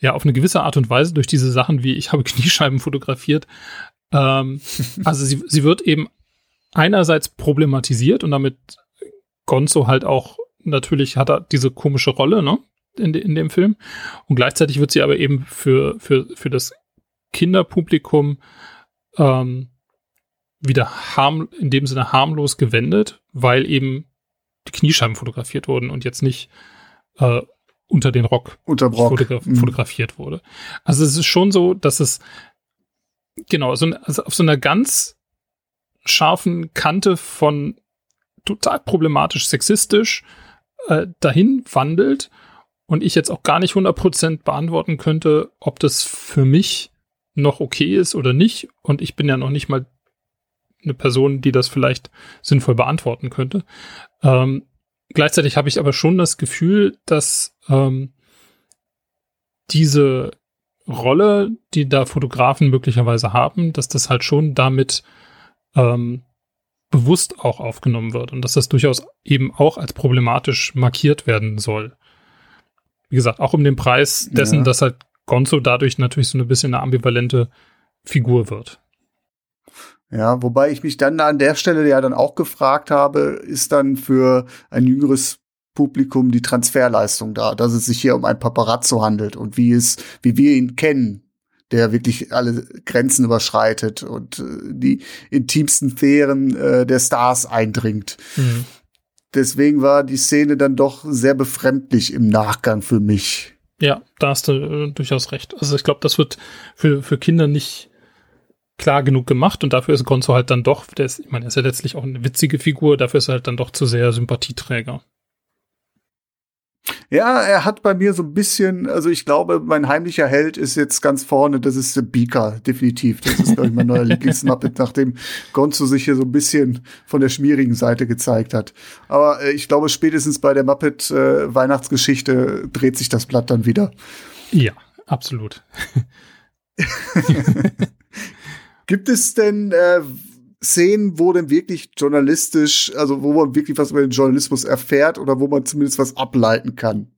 [SPEAKER 3] ja auf eine gewisse Art und Weise durch diese Sachen wie ich habe Kniescheiben fotografiert, ähm, (laughs) also sie, sie wird eben einerseits problematisiert und damit Gonzo halt auch natürlich hat er diese komische Rolle, ne? In, de, in dem Film. Und gleichzeitig wird sie aber eben für, für, für das Kinderpublikum ähm, wieder harm, in dem Sinne harmlos gewendet, weil eben die Kniescheiben fotografiert wurden und jetzt nicht äh, unter den Rock,
[SPEAKER 2] unter.
[SPEAKER 3] Fotograf mhm. fotografiert wurde. Also es ist schon so, dass es genau so, also auf so einer ganz scharfen Kante von total problematisch sexistisch äh, dahin wandelt und ich jetzt auch gar nicht 100% beantworten könnte, ob das für mich noch okay ist oder nicht. Und ich bin ja noch nicht mal eine Person, die das vielleicht sinnvoll beantworten könnte. Ähm, gleichzeitig habe ich aber schon das Gefühl, dass ähm, diese Rolle, die da Fotografen möglicherweise haben, dass das halt schon damit ähm, bewusst auch aufgenommen wird und dass das durchaus eben auch als problematisch markiert werden soll. Wie gesagt, auch um den Preis dessen, ja. dass halt Gonzo dadurch natürlich so ein bisschen eine ambivalente Figur wird.
[SPEAKER 2] Ja, wobei ich mich dann an der Stelle ja dann auch gefragt habe, ist dann für ein jüngeres Publikum die Transferleistung da, dass es sich hier um ein Paparazzo handelt und wie es, wie wir ihn kennen, der wirklich alle Grenzen überschreitet und äh, die intimsten Sphären äh, der Stars eindringt. Mhm. Deswegen war die Szene dann doch sehr befremdlich im Nachgang für mich.
[SPEAKER 3] Ja, da hast du äh, durchaus recht. Also ich glaube, das wird für, für Kinder nicht klar genug gemacht und dafür ist Gonzo halt dann doch, der ist, ich meine, er ist ja letztlich auch eine witzige Figur, dafür ist er halt dann doch zu sehr Sympathieträger.
[SPEAKER 2] Ja, er hat bei mir so ein bisschen, also ich glaube, mein heimlicher Held ist jetzt ganz vorne, das ist der Beaker, definitiv. Das ist, glaube ich, mein neuer (laughs) Lieblingsmuppet, nachdem Gonzo sich hier so ein bisschen von der schmierigen Seite gezeigt hat. Aber äh, ich glaube, spätestens bei der Muppet äh, Weihnachtsgeschichte dreht sich das Blatt dann wieder.
[SPEAKER 3] Ja, absolut. (laughs)
[SPEAKER 2] Gibt es denn äh, Szenen, wo denn wirklich journalistisch, also wo man wirklich was über den Journalismus erfährt oder wo man zumindest was ableiten kann.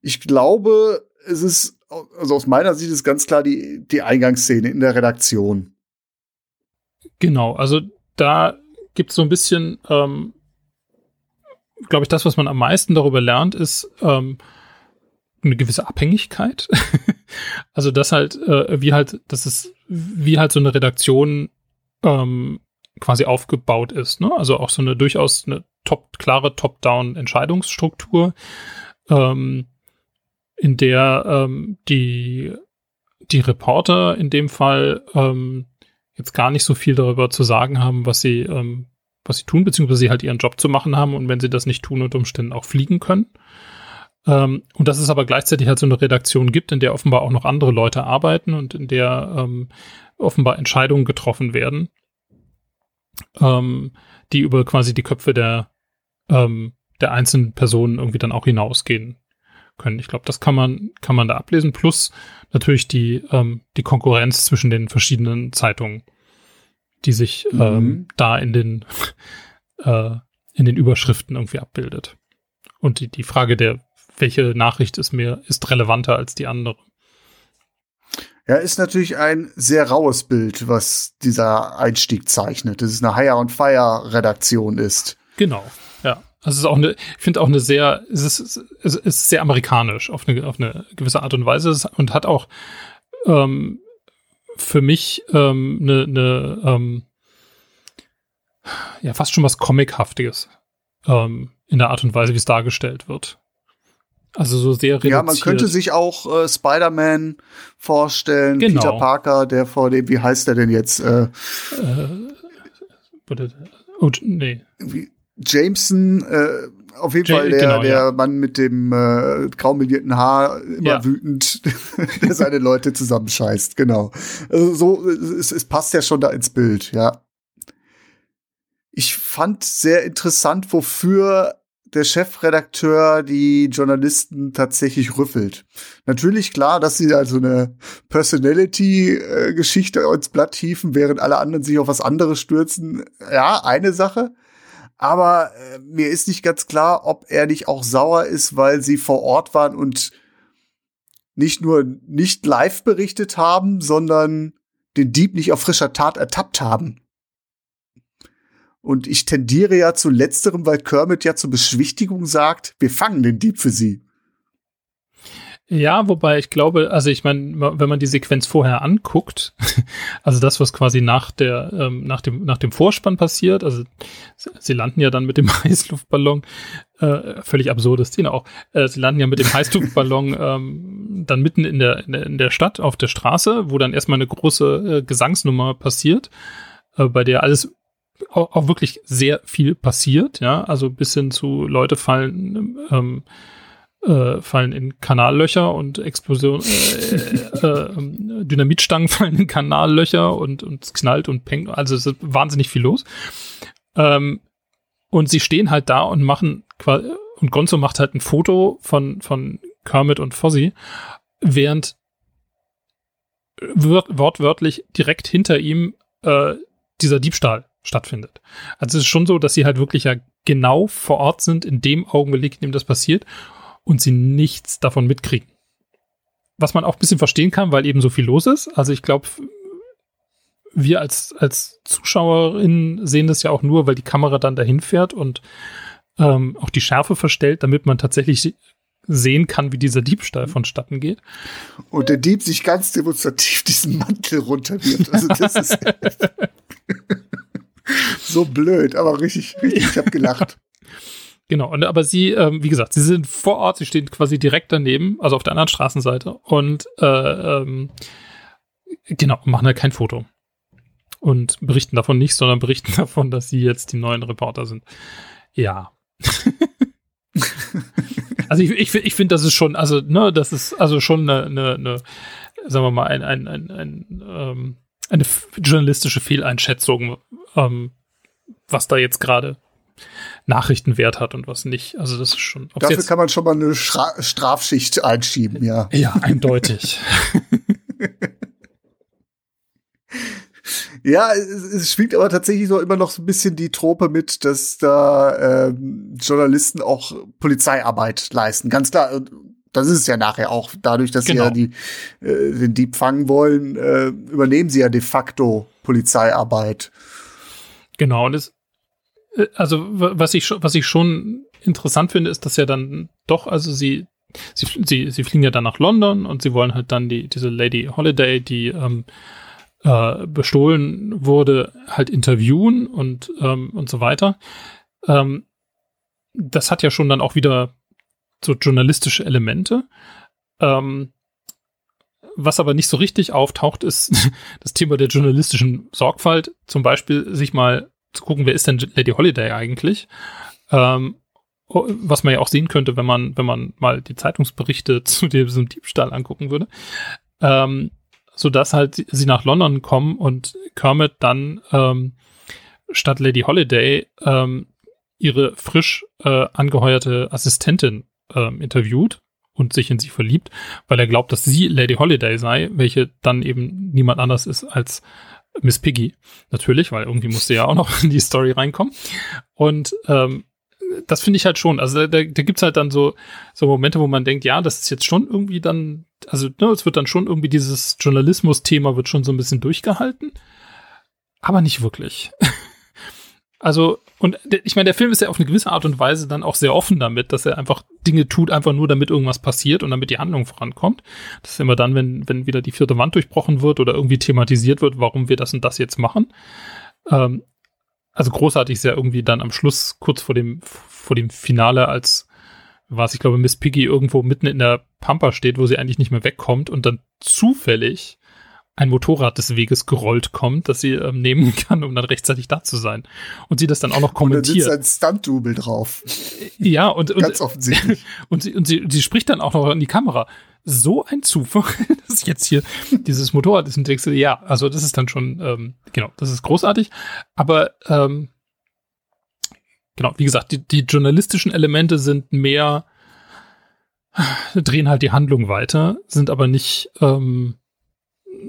[SPEAKER 2] Ich glaube, es ist, also aus meiner Sicht ist ganz klar die, die Eingangsszene in der Redaktion.
[SPEAKER 3] Genau, also da gibt es so ein bisschen, ähm, glaube ich, das, was man am meisten darüber lernt, ist ähm, eine gewisse Abhängigkeit. (laughs) also das halt, äh, wie halt, das ist, wie halt so eine Redaktion ähm, quasi aufgebaut ist. Ne? Also auch so eine durchaus eine top, klare Top-Down-Entscheidungsstruktur, ähm, in der ähm, die, die Reporter in dem Fall ähm, jetzt gar nicht so viel darüber zu sagen haben, was sie, ähm, was sie tun, beziehungsweise sie halt ihren Job zu machen haben und wenn sie das nicht tun, unter Umständen auch fliegen können. Ähm, und dass es aber gleichzeitig halt so eine Redaktion gibt, in der offenbar auch noch andere Leute arbeiten und in der ähm, offenbar Entscheidungen getroffen werden, ähm, die über quasi die Köpfe der, ähm, der einzelnen Personen irgendwie dann auch hinausgehen können. Ich glaube, das kann man, kann man da ablesen. Plus natürlich die, ähm, die Konkurrenz zwischen den verschiedenen Zeitungen, die sich mhm. ähm, da in den, (laughs) äh, in den Überschriften irgendwie abbildet. Und die, die Frage der, welche Nachricht ist mir, ist relevanter als die andere.
[SPEAKER 2] Ja, ist natürlich ein sehr raues Bild, was dieser Einstieg zeichnet. Das ist eine Hire and Fire Redaktion ist.
[SPEAKER 3] Genau, ja. Also es ist auch eine, ich finde auch eine sehr, es ist, es ist sehr amerikanisch auf eine, auf eine gewisse Art und Weise und hat auch ähm, für mich ähm, eine, eine ähm, ja fast schon was Comichaftiges ähm, in der Art und Weise, wie es dargestellt wird. Also so sehr reduziert.
[SPEAKER 2] Ja, man könnte sich auch äh, Spider-Man vorstellen, genau. Peter Parker, der vor dem, wie heißt der denn jetzt? Äh,
[SPEAKER 3] äh, oh, nee.
[SPEAKER 2] Jameson, äh, auf jeden Fall der, genau, der ja. Mann mit dem äh, graumelierten Haar, immer ja. wütend, (laughs) der seine Leute zusammenscheißt, genau. Also so, es, es passt ja schon da ins Bild, ja. Ich fand sehr interessant, wofür der Chefredakteur die Journalisten tatsächlich rüffelt. Natürlich klar, dass sie also eine Personality-Geschichte ins Blatt hieven, während alle anderen sich auf was anderes stürzen. Ja, eine Sache. Aber äh, mir ist nicht ganz klar, ob er nicht auch sauer ist, weil sie vor Ort waren und nicht nur nicht live berichtet haben, sondern den Dieb nicht auf frischer Tat ertappt haben. Und ich tendiere ja zu letzterem, weil Kermit ja zur Beschwichtigung sagt, wir fangen den Dieb für sie.
[SPEAKER 3] Ja, wobei ich glaube, also ich meine, wenn man die Sequenz vorher anguckt, (laughs) also das, was quasi nach der, ähm, nach dem, nach dem Vorspann passiert, also sie landen ja dann mit dem (laughs) Heißluftballon, äh, völlig absurde Szene auch, äh, sie landen ja mit dem Heißluftballon (laughs) ähm, dann mitten in der, in der, Stadt auf der Straße, wo dann erstmal eine große äh, Gesangsnummer passiert äh, bei der alles auch, auch wirklich sehr viel passiert, ja, also bis hin zu Leute fallen, ähm, äh, fallen in Kanallöcher und Explosion, äh, äh, äh, Dynamitstangen (laughs) fallen in Kanallöcher und, und es knallt und pengt, also es ist wahnsinnig viel los. Ähm, und sie stehen halt da und machen quasi, und Gonzo macht halt ein Foto von, von Kermit und Fozzie, während wortwörtlich direkt hinter ihm äh, dieser Diebstahl stattfindet. Also es ist schon so, dass sie halt wirklich ja genau vor Ort sind in dem Augenblick, in dem das passiert und sie nichts davon mitkriegen. Was man auch ein bisschen verstehen kann, weil eben so viel los ist. Also ich glaube, wir als, als Zuschauerinnen sehen das ja auch nur, weil die Kamera dann dahin fährt und ähm, auch die Schärfe verstellt, damit man tatsächlich sehen kann, wie dieser Diebstahl vonstatten geht.
[SPEAKER 2] Und der Dieb sich ganz demonstrativ diesen Mantel runterwirft. Also das ist (laughs) (laughs) so blöd, aber richtig, richtig, ich habe gelacht.
[SPEAKER 3] Genau, und, aber sie, ähm, wie gesagt, sie sind vor Ort, sie stehen quasi direkt daneben, also auf der anderen Straßenseite und äh, ähm, genau, machen halt kein Foto. Und berichten davon nicht, sondern (laughs) berichten davon, dass sie jetzt die neuen Reporter sind. Ja. (laughs) also ich, ich, ich finde, das ist schon, also, ne, das ist also schon eine, eine, eine sagen wir mal, ein, ein, ein, ein ähm, eine journalistische Fehleinschätzung, ähm, was da jetzt gerade Nachrichtenwert hat und was nicht. Also das ist schon.
[SPEAKER 2] Dafür kann man schon mal eine Stra Strafschicht einschieben, ja.
[SPEAKER 3] Ja, eindeutig. (laughs)
[SPEAKER 2] Ja, es, es schwingt aber tatsächlich so immer noch so ein bisschen die Trope mit, dass da ähm, Journalisten auch Polizeiarbeit leisten. Ganz klar, das ist es ja nachher auch. Dadurch, dass genau. sie ja die, äh, den Dieb fangen wollen, äh, übernehmen sie ja de facto Polizeiarbeit.
[SPEAKER 3] Genau, und es, also was ich, was ich schon interessant finde, ist, dass ja dann doch, also sie, sie, sie, sie fliegen ja dann nach London und sie wollen halt dann die, diese Lady Holiday, die ähm, äh, bestohlen wurde, halt interviewen und, ähm, und so weiter. Ähm, das hat ja schon dann auch wieder so journalistische Elemente. Ähm, was aber nicht so richtig auftaucht, ist (laughs) das Thema der journalistischen Sorgfalt. Zum Beispiel sich mal zu gucken, wer ist denn Lady Holiday eigentlich? Ähm, was man ja auch sehen könnte, wenn man, wenn man mal die Zeitungsberichte (laughs) zu diesem Diebstahl angucken würde. Ähm, so dass halt sie nach London kommen und Kermit dann ähm, statt Lady Holiday ähm, ihre frisch äh, angeheuerte Assistentin ähm, interviewt und sich in sie verliebt, weil er glaubt, dass sie Lady Holiday sei, welche dann eben niemand anders ist als Miss Piggy. Natürlich, weil irgendwie musste ja auch noch (laughs) in die Story reinkommen. Und ähm, das finde ich halt schon. Also da, da, gibt es halt dann so, so Momente, wo man denkt, ja, das ist jetzt schon irgendwie dann, also ne, es wird dann schon irgendwie dieses Journalismus-Thema wird schon so ein bisschen durchgehalten, aber nicht wirklich. (laughs) also, und ich meine, der Film ist ja auf eine gewisse Art und Weise dann auch sehr offen damit, dass er einfach Dinge tut, einfach nur damit irgendwas passiert und damit die Handlung vorankommt. Das ist immer dann, wenn, wenn wieder die vierte Wand durchbrochen wird oder irgendwie thematisiert wird, warum wir das und das jetzt machen. Ähm, also großartig ist ja irgendwie dann am Schluss, kurz vor dem, vor dem Finale, als was ich glaube, Miss Piggy irgendwo mitten in der Pampa steht, wo sie eigentlich nicht mehr wegkommt und dann zufällig ein Motorrad des Weges gerollt kommt, das sie ähm, nehmen (laughs) kann, um dann rechtzeitig da zu sein. Und sie das dann auch noch kommentiert. Und
[SPEAKER 2] da sitzt ein Stunt-Double drauf.
[SPEAKER 3] Ja, und, und
[SPEAKER 2] ganz offensichtlich. (laughs)
[SPEAKER 3] Und sie, und sie, sie spricht dann auch noch in die Kamera. So ein Zufall, (laughs) dass jetzt hier dieses Motorrad ist und denkst du, ja, also das ist dann schon, ähm, genau, das ist großartig. Aber ähm, genau, wie gesagt, die, die journalistischen Elemente sind mehr, drehen halt die Handlung weiter, sind aber nicht ähm,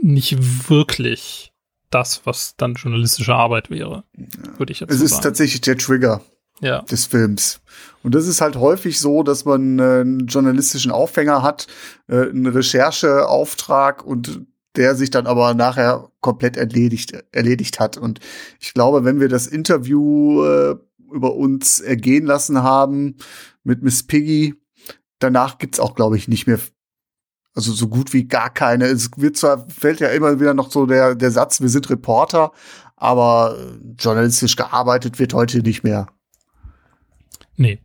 [SPEAKER 3] nicht wirklich das, was dann journalistische Arbeit wäre, würde ich jetzt
[SPEAKER 2] Es
[SPEAKER 3] so
[SPEAKER 2] ist
[SPEAKER 3] sagen.
[SPEAKER 2] tatsächlich der Trigger
[SPEAKER 3] ja.
[SPEAKER 2] des Films. Und das ist halt häufig so, dass man äh, einen journalistischen Aufhänger hat, äh, einen Rechercheauftrag und der sich dann aber nachher komplett erledigt, erledigt hat. Und ich glaube, wenn wir das Interview äh, über uns ergehen lassen haben mit Miss Piggy, danach gibt's auch, glaube ich, nicht mehr also so gut wie gar keine. Es wird zwar, fällt ja immer wieder noch so der, der Satz, wir sind Reporter, aber journalistisch gearbeitet wird heute nicht mehr.
[SPEAKER 3] Nee,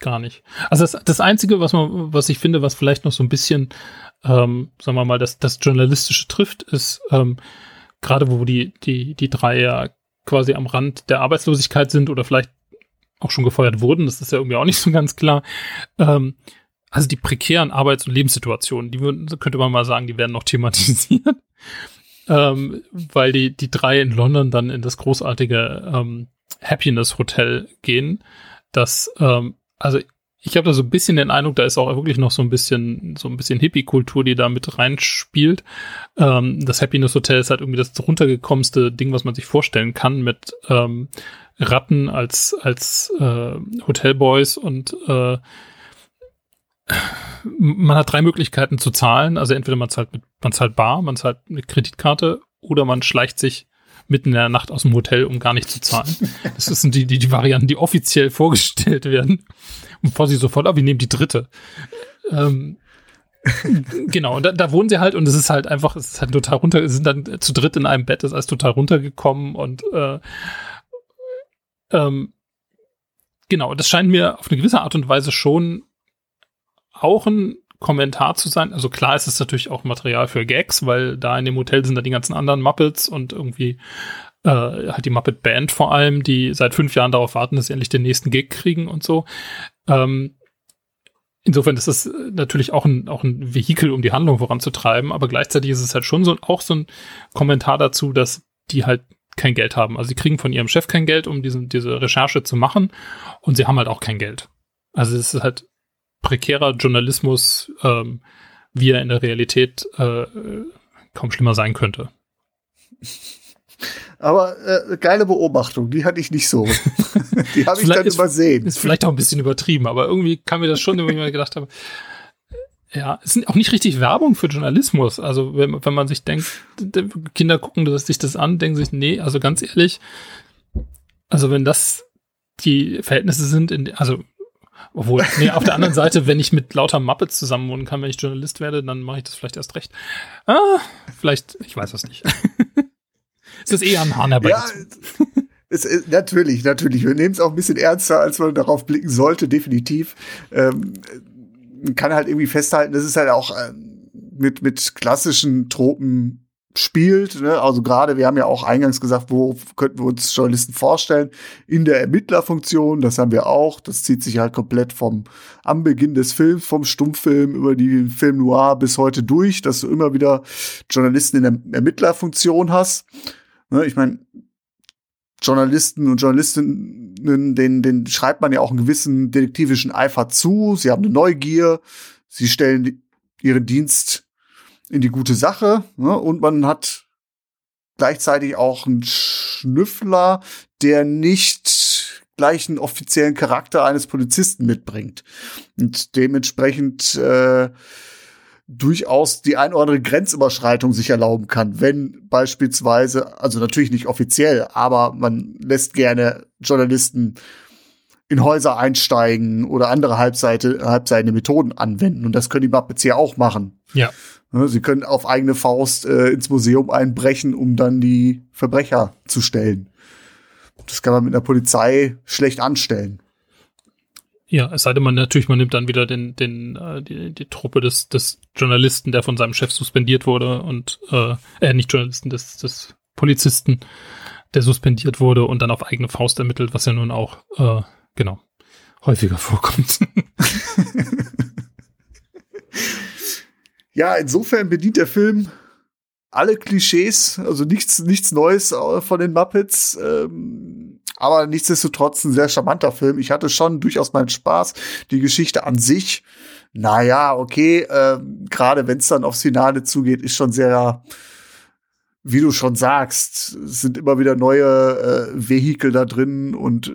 [SPEAKER 3] gar nicht. Also das, das Einzige, was man, was ich finde, was vielleicht noch so ein bisschen, ähm, sagen wir mal, das, das Journalistische trifft, ist, ähm, gerade wo die, die, die drei ja quasi am Rand der Arbeitslosigkeit sind oder vielleicht auch schon gefeuert wurden, das ist ja irgendwie auch nicht so ganz klar. Ähm, also die prekären Arbeits- und Lebenssituationen, die könnte man mal sagen, die werden noch thematisiert. (laughs) ähm, weil die, die drei in London dann in das großartige ähm, Happiness Hotel gehen. Das, ähm, also ich habe da so ein bisschen den Eindruck, da ist auch wirklich noch so ein bisschen, so ein bisschen Hippie-Kultur, die da mit reinspielt. Ähm, das Happiness Hotel ist halt irgendwie das runtergekommenste Ding, was man sich vorstellen kann, mit ähm, Ratten als, als äh, Hotelboys und äh, man hat drei Möglichkeiten zu zahlen. Also entweder man zahlt mit, man zahlt bar, man zahlt eine Kreditkarte oder man schleicht sich mitten in der Nacht aus dem Hotel, um gar nicht zu zahlen. Das sind die, die, die Varianten, die offiziell (laughs) vorgestellt werden. Und bevor sie sofort, oh, wir nehmen die dritte. Ähm, genau, und da, da wohnen sie halt und es ist halt einfach, es ist halt total runter, sie sind dann zu dritt in einem Bett, ist alles total runtergekommen und äh, ähm, genau, das scheint mir auf eine gewisse Art und Weise schon auch ein Kommentar zu sein. Also klar ist es natürlich auch Material für Gags, weil da in dem Hotel sind da die ganzen anderen Muppets und irgendwie äh, halt die Muppet Band vor allem, die seit fünf Jahren darauf warten, dass sie endlich den nächsten Gig kriegen und so. Ähm, insofern ist es natürlich auch ein, auch ein Vehikel, um die Handlung voranzutreiben, aber gleichzeitig ist es halt schon so auch so ein Kommentar dazu, dass die halt kein Geld haben. Also sie kriegen von ihrem Chef kein Geld, um diesen, diese Recherche zu machen und sie haben halt auch kein Geld. Also es ist halt prekärer Journalismus, ähm, wie er in der Realität äh, kaum schlimmer sein könnte.
[SPEAKER 2] Aber äh, geile Beobachtung, die hatte ich nicht so. (laughs) die habe ich dann ist, übersehen.
[SPEAKER 3] Ist vielleicht auch ein bisschen übertrieben, aber irgendwie kam mir das schon, wenn ich mir gedacht habe, ja, es ist auch nicht richtig Werbung für Journalismus. Also wenn, wenn man sich denkt, Kinder gucken sich das an, denken sich, nee, also ganz ehrlich, also wenn das die Verhältnisse sind, in, also obwohl, nee, auf der anderen Seite, wenn ich mit lauter Muppets zusammenwohnen kann, wenn ich Journalist werde, dann mache ich das vielleicht erst recht. Ah, vielleicht, ich weiß es nicht. (laughs) es ist eher ein Hahn
[SPEAKER 2] Ja, es, ist, natürlich, natürlich. Wir nehmen es auch ein bisschen ernster, als man darauf blicken sollte, definitiv. Ähm, man kann halt irgendwie festhalten, das ist halt auch äh, mit, mit klassischen Tropen spielt. Ne? Also gerade, wir haben ja auch eingangs gesagt, wo könnten wir uns Journalisten vorstellen? In der Ermittlerfunktion, das haben wir auch. Das zieht sich halt komplett vom am Beginn des Films, vom Stummfilm über die Film Noir bis heute durch, dass du immer wieder Journalisten in der Ermittlerfunktion hast. Ne? Ich meine, Journalisten und Journalistinnen, den, den schreibt man ja auch einen gewissen detektivischen Eifer zu. Sie haben eine Neugier. Sie stellen ihren Dienst in die gute Sache. Ne? Und man hat gleichzeitig auch einen Schnüffler, der nicht gleich einen offiziellen Charakter eines Polizisten mitbringt. Und dementsprechend äh, durchaus die ein oder andere Grenzüberschreitung sich erlauben kann, wenn beispielsweise, also natürlich nicht offiziell, aber man lässt gerne Journalisten in Häuser einsteigen oder andere halbseitende Methoden anwenden. Und das können die Muppets hier auch machen.
[SPEAKER 3] Ja.
[SPEAKER 2] Ne, sie können auf eigene Faust äh, ins Museum einbrechen, um dann die Verbrecher zu stellen. Das kann man mit einer Polizei schlecht anstellen.
[SPEAKER 3] Ja, es sei denn, man natürlich, man nimmt dann wieder den, den, äh, die, die Truppe des, des Journalisten, der von seinem Chef suspendiert wurde und äh, äh, nicht Journalisten, des, des Polizisten, der suspendiert wurde und dann auf eigene Faust ermittelt, was ja nun auch, äh, genau, häufiger vorkommt. (laughs) (laughs)
[SPEAKER 2] ja, insofern bedient der Film alle Klischees, also nichts, nichts Neues äh, von den Muppets. Ähm, aber nichtsdestotrotz ein sehr charmanter Film. Ich hatte schon durchaus meinen Spaß. Die Geschichte an sich, naja, okay, äh, gerade wenn es dann aufs Finale zugeht, ist schon sehr, wie du schon sagst, es sind immer wieder neue äh, Vehikel da drin und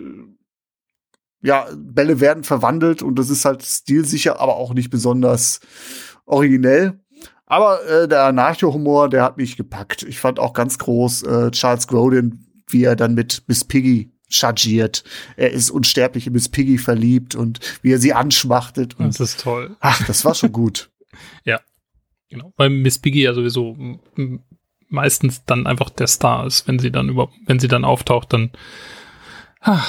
[SPEAKER 2] ja, Bälle werden verwandelt und das ist halt stilsicher, aber auch nicht besonders originell. Aber äh, der Anarcho-Humor, der hat mich gepackt. Ich fand auch ganz groß äh, Charles Grodin, wie er dann mit Miss Piggy chargiert. Er ist unsterblich in Miss Piggy verliebt und wie er sie anschmachtet. Und,
[SPEAKER 3] das ist toll.
[SPEAKER 2] Ach, das war schon gut. (laughs)
[SPEAKER 3] ja, genau. Weil Miss Piggy ja sowieso meistens dann einfach der Star ist, wenn sie dann über, wenn sie dann auftaucht, dann, ah,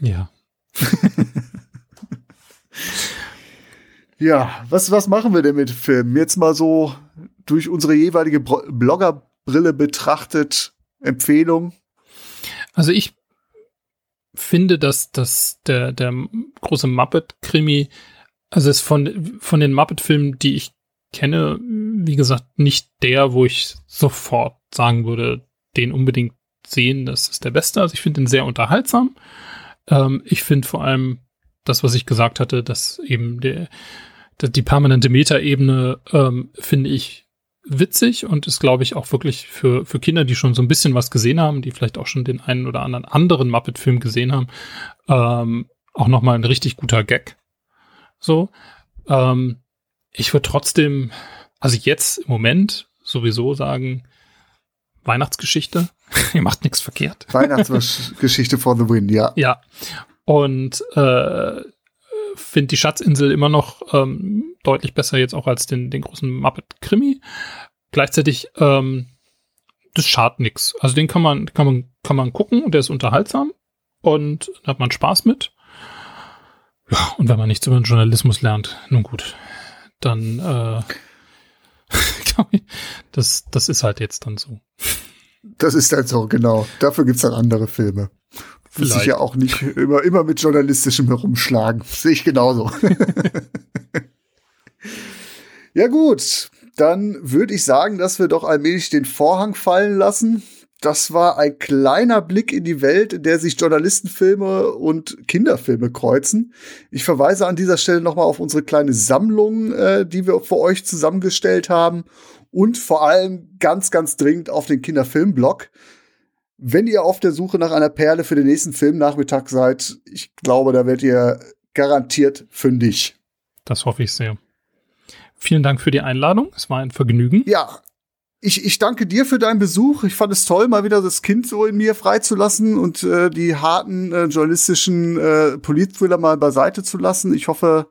[SPEAKER 3] ja. (laughs) (laughs)
[SPEAKER 2] Ja, was, was machen wir denn mit Filmen? Jetzt mal so durch unsere jeweilige Blogger Brille betrachtet, Empfehlung?
[SPEAKER 3] Also ich finde, dass, dass der, der große Muppet-Krimi, also ist von, von den Muppet-Filmen, die ich kenne, wie gesagt, nicht der, wo ich sofort sagen würde, den unbedingt sehen, das ist der beste. Also ich finde ihn sehr unterhaltsam. Ähm, ich finde vor allem das, was ich gesagt hatte, dass eben der die permanente Metaebene ähm, finde ich witzig und ist, glaube ich, auch wirklich für, für Kinder, die schon so ein bisschen was gesehen haben, die vielleicht auch schon den einen oder anderen anderen Muppet-Film gesehen haben, ähm, auch nochmal ein richtig guter Gag. So. Ähm, ich würde trotzdem, also jetzt im Moment sowieso sagen, Weihnachtsgeschichte. (laughs) Ihr macht nichts verkehrt.
[SPEAKER 2] Weihnachtsgeschichte for the win, ja.
[SPEAKER 3] Ja. Und äh, finde die Schatzinsel immer noch ähm, deutlich besser jetzt auch als den, den großen Muppet-Krimi. Gleichzeitig, ähm, das schadet nix. Also den kann man, kann man, kann man gucken und der ist unterhaltsam und da hat man Spaß mit. Ja, und wenn man nichts über den Journalismus lernt, nun gut, dann äh, (laughs) das, das ist halt jetzt dann so.
[SPEAKER 2] Das ist halt so, genau. Dafür gibt's dann andere Filme. Muss sich ja auch nicht immer, immer mit journalistischem herumschlagen. (laughs) Sehe ich genauso. (laughs) ja gut, dann würde ich sagen, dass wir doch allmählich den Vorhang fallen lassen. Das war ein kleiner Blick in die Welt, in der sich Journalistenfilme und Kinderfilme kreuzen. Ich verweise an dieser Stelle nochmal auf unsere kleine Sammlung, äh, die wir für euch zusammengestellt haben. Und vor allem ganz, ganz dringend auf den Kinderfilmblog. Wenn ihr auf der Suche nach einer Perle für den nächsten Filmnachmittag seid, ich glaube, da werdet ihr garantiert fündig.
[SPEAKER 3] Das hoffe ich sehr. Vielen Dank für die Einladung. Es war ein Vergnügen.
[SPEAKER 2] Ja, ich, ich danke dir für deinen Besuch. Ich fand es toll, mal wieder das Kind so in mir freizulassen und äh, die harten äh, journalistischen äh, Politthriller mal beiseite zu lassen. Ich hoffe,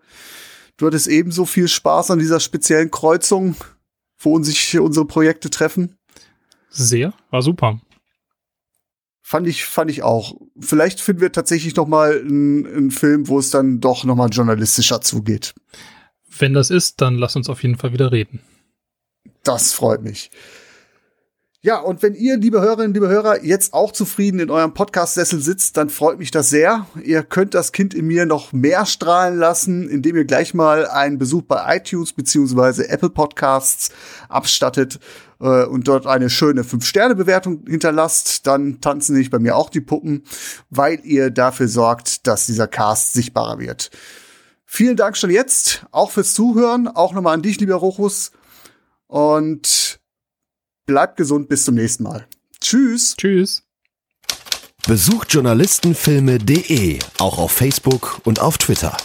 [SPEAKER 2] du hattest ebenso viel Spaß an dieser speziellen Kreuzung, wo uns sich unsere Projekte treffen.
[SPEAKER 3] Sehr, war super.
[SPEAKER 2] Fand ich, fand ich auch. Vielleicht finden wir tatsächlich noch mal einen, Film, wo es dann doch noch mal journalistischer zugeht.
[SPEAKER 3] Wenn das ist, dann lass uns auf jeden Fall wieder reden.
[SPEAKER 2] Das freut mich. Ja, und wenn ihr, liebe Hörerinnen, liebe Hörer, jetzt auch zufrieden in eurem Podcast-Sessel sitzt, dann freut mich das sehr. Ihr könnt das Kind in mir noch mehr strahlen lassen, indem ihr gleich mal einen Besuch bei iTunes beziehungsweise Apple Podcasts abstattet äh, und dort eine schöne 5-Sterne-Bewertung hinterlasst. Dann tanzen nicht bei mir auch die Puppen, weil ihr dafür sorgt, dass dieser Cast sichtbarer wird. Vielen Dank schon jetzt, auch fürs Zuhören. Auch nochmal an dich, lieber Rochus. Und bleibt gesund, bis zum nächsten Mal. Tschüss.
[SPEAKER 3] Tschüss.
[SPEAKER 1] Besucht journalistenfilme.de auch auf Facebook und auf Twitter.